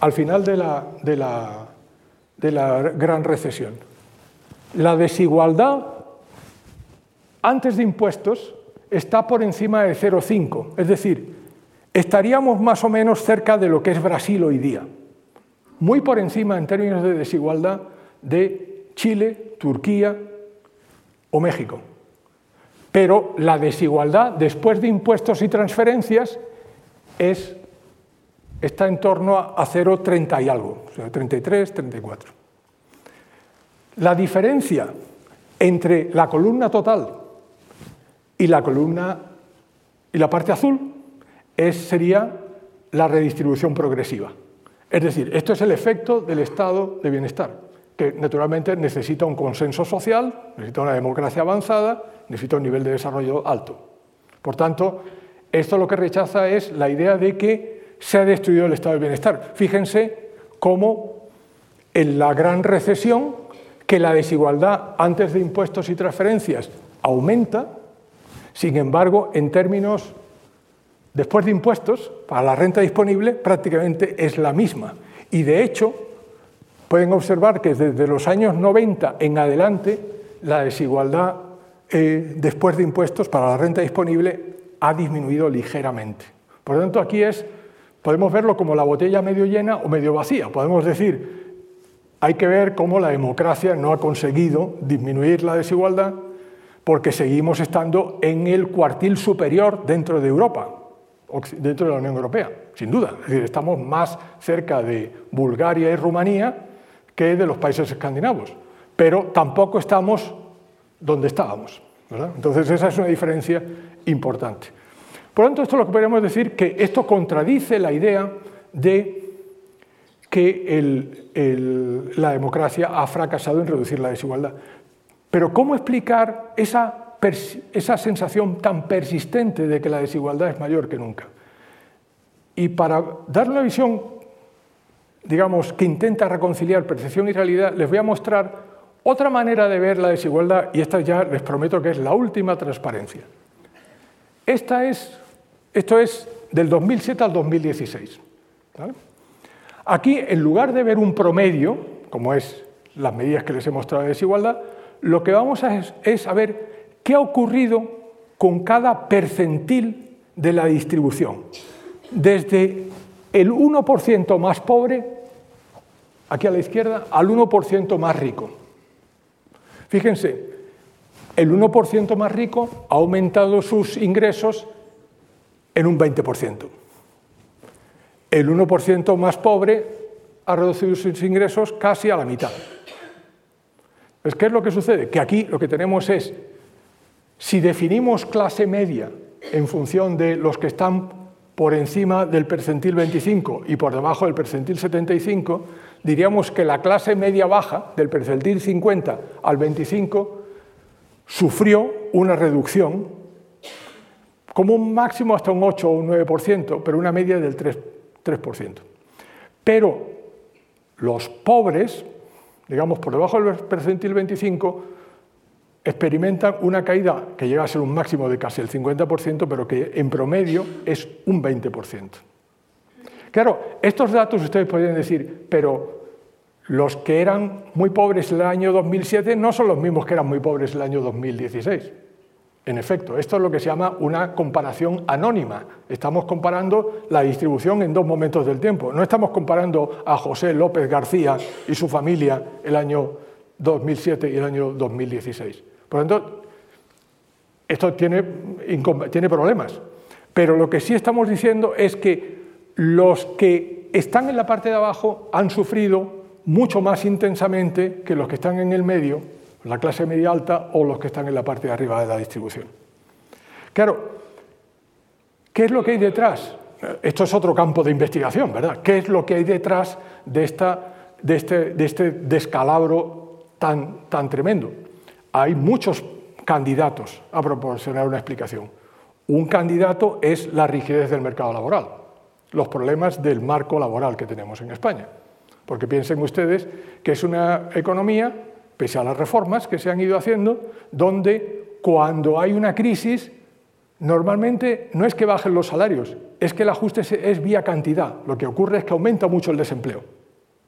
Speaker 1: al final de la, de la, de la gran recesión. La desigualdad antes de impuestos está por encima de 0,5, es decir, estaríamos más o menos cerca de lo que es Brasil hoy día, muy por encima en términos de desigualdad de Chile, Turquía o México. Pero la desigualdad después de impuestos y transferencias es, está en torno a 0,30 y algo, o sea, 33, 34. La diferencia entre la columna total y la columna y la parte azul es, sería la redistribución progresiva. Es decir, esto es el efecto del estado de bienestar, que naturalmente necesita un consenso social, necesita una democracia avanzada, necesita un nivel de desarrollo alto. Por tanto, esto lo que rechaza es la idea de que se ha destruido el estado de bienestar. Fíjense cómo en la gran recesión, que la desigualdad antes de impuestos y transferencias aumenta, sin embargo, en términos después de impuestos, para la renta disponible prácticamente es la misma. Y de hecho, pueden observar que desde los años 90 en adelante, la desigualdad eh, después de impuestos para la renta disponible ha disminuido ligeramente. Por lo tanto, aquí es, podemos verlo como la botella medio llena o medio vacía. Podemos decir, hay que ver cómo la democracia no ha conseguido disminuir la desigualdad porque seguimos estando en el cuartil superior dentro de Europa, dentro de la Unión Europea, sin duda. Es decir, estamos más cerca de Bulgaria y Rumanía que de los países escandinavos, pero tampoco estamos donde estábamos. Entonces, esa es una diferencia importante. Por lo tanto, esto lo que podríamos decir que esto contradice la idea de que la democracia ha fracasado en reducir la desigualdad. Pero ¿cómo explicar esa, esa sensación tan persistente de que la desigualdad es mayor que nunca? Y para dar una visión, digamos, que intenta reconciliar percepción y realidad, les voy a mostrar otra manera de ver la desigualdad, y esta ya les prometo que es la última transparencia. Esta es, esto es del 2007 al 2016. Aquí, en lugar de ver un promedio, como es las medidas que les he mostrado de desigualdad, lo que vamos a es, es saber qué ha ocurrido con cada percentil de la distribución. Desde el 1% más pobre, aquí a la izquierda, al 1% más rico. Fíjense, el 1% más rico ha aumentado sus ingresos en un 20%. El 1% más pobre ha reducido sus ingresos casi a la mitad. ¿Qué es lo que sucede? Que aquí lo que tenemos es, si definimos clase media en función de los que están por encima del percentil 25 y por debajo del percentil 75, diríamos que la clase media baja, del percentil 50 al 25, sufrió una reducción, como un máximo hasta un 8 o un 9%, pero una media del 3%. 3%. Pero los pobres, digamos por debajo del percentil 25, experimentan una caída que llega a ser un máximo de casi el 50%, pero que en promedio es un 20%. Claro, estos datos ustedes podrían decir, pero los que eran muy pobres en el año 2007 no son los mismos que eran muy pobres en el año 2016. En efecto, esto es lo que se llama una comparación anónima. Estamos comparando la distribución en dos momentos del tiempo. No estamos comparando a José López García y su familia el año 2007 y el año 2016. Por lo tanto, esto tiene, tiene problemas. Pero lo que sí estamos diciendo es que los que están en la parte de abajo han sufrido mucho más intensamente que los que están en el medio, la clase media alta o los que están en la parte de arriba de la distribución. Claro, ¿qué es lo que hay detrás? Esto es otro campo de investigación, ¿verdad? ¿Qué es lo que hay detrás de, esta, de, este, de este, descalabro tan, tan tremendo? Hay muchos candidatos a proporcionar una explicación. Un candidato es la rigidez del mercado laboral, los problemas del marco laboral que tenemos en España. Porque piensen ustedes que es una economía, pese a las reformas que se han ido haciendo, donde cuando hay una crisis, normalmente no es que bajen los salarios, es que el ajuste es vía cantidad. Lo que ocurre es que aumenta mucho el desempleo.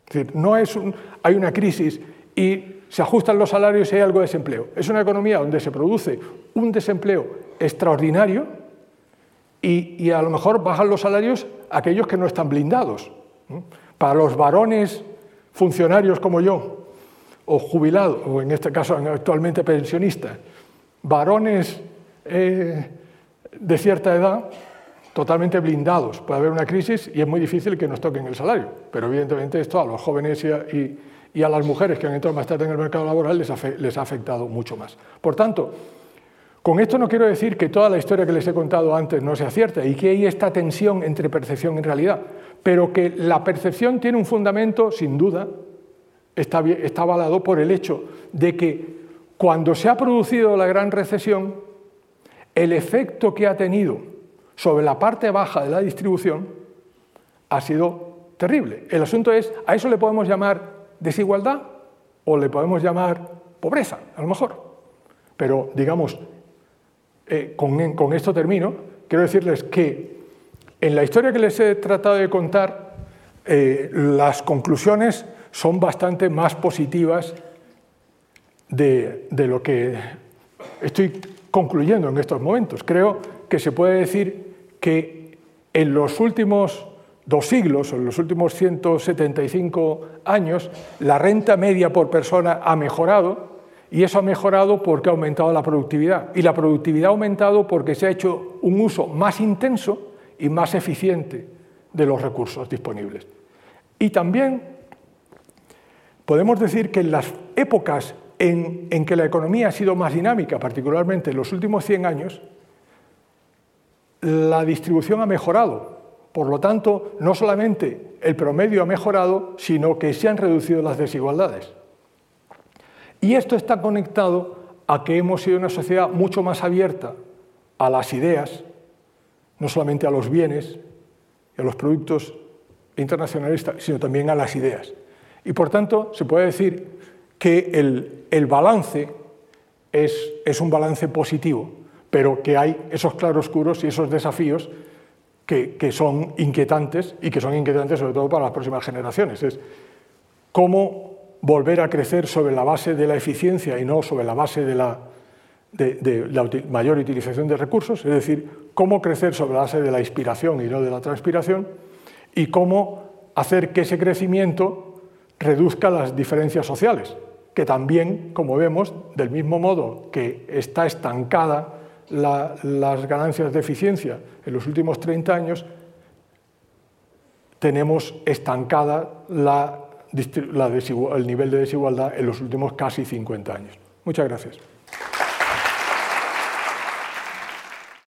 Speaker 1: Es decir, no es un, hay una crisis y se ajustan los salarios y hay algo de desempleo. Es una economía donde se produce un desempleo extraordinario y, y a lo mejor bajan los salarios aquellos que no están blindados. Para los varones funcionarios como yo, o jubilados, o en este caso actualmente pensionistas, varones eh, de cierta edad, totalmente blindados. Puede haber una crisis y es muy difícil que nos toquen el salario, pero evidentemente esto a los jóvenes y a, las mujeres que han entrado más tarde en el mercado laboral les, les ha afectado mucho más. Por tanto, con esto no quiero decir que toda la historia que les he contado antes no sea cierta y que hay esta tensión entre percepción y realidad pero que la percepción tiene un fundamento, sin duda, está, está avalado por el hecho de que cuando se ha producido la gran recesión, el efecto que ha tenido sobre la parte baja de la distribución ha sido terrible. El asunto es, ¿a eso le podemos llamar desigualdad o le podemos llamar pobreza, a lo mejor? Pero, digamos, eh, con, con esto termino, quiero decirles que en la historia que les he tratado de contar, eh, las conclusiones son bastante más positivas de, lo que estoy concluyendo en estos momentos. Creo que se puede decir que en los últimos dos siglos, en los últimos 175 años, la renta media por persona ha mejorado y eso ha mejorado porque ha aumentado la productividad. Y la productividad ha aumentado porque se ha hecho un uso más intenso y más eficiente de los recursos disponibles. Y también podemos decir que en las épocas en, que la economía ha sido más dinámica, particularmente en los últimos 100 años, la distribución ha mejorado. Por lo tanto, no solamente el promedio ha mejorado, sino que se han reducido las desigualdades. Y esto está conectado a que hemos sido una sociedad mucho más abierta a las ideas, no solamente a los bienes y a los productos internacionalistas, sino también a las ideas. Y por tanto, se puede decir que el, balance es, es, un balance positivo, pero que hay esos claroscuros y esos desafíos que, son inquietantes y que son inquietantes sobre todo para las próximas generaciones. Es cómo volver a crecer sobre la base de la eficiencia y no sobre la base de, la mayor utilización de recursos, es decir, cómo crecer sobre la base de la inspiración y no de la transpiración, y cómo hacer que ese crecimiento reduzca las diferencias sociales, que también, como vemos, del mismo modo que está estancada las ganancias de eficiencia en los últimos 30 años, tenemos estancada la el nivel de desigualdad en los últimos casi 50 años. Muchas gracias.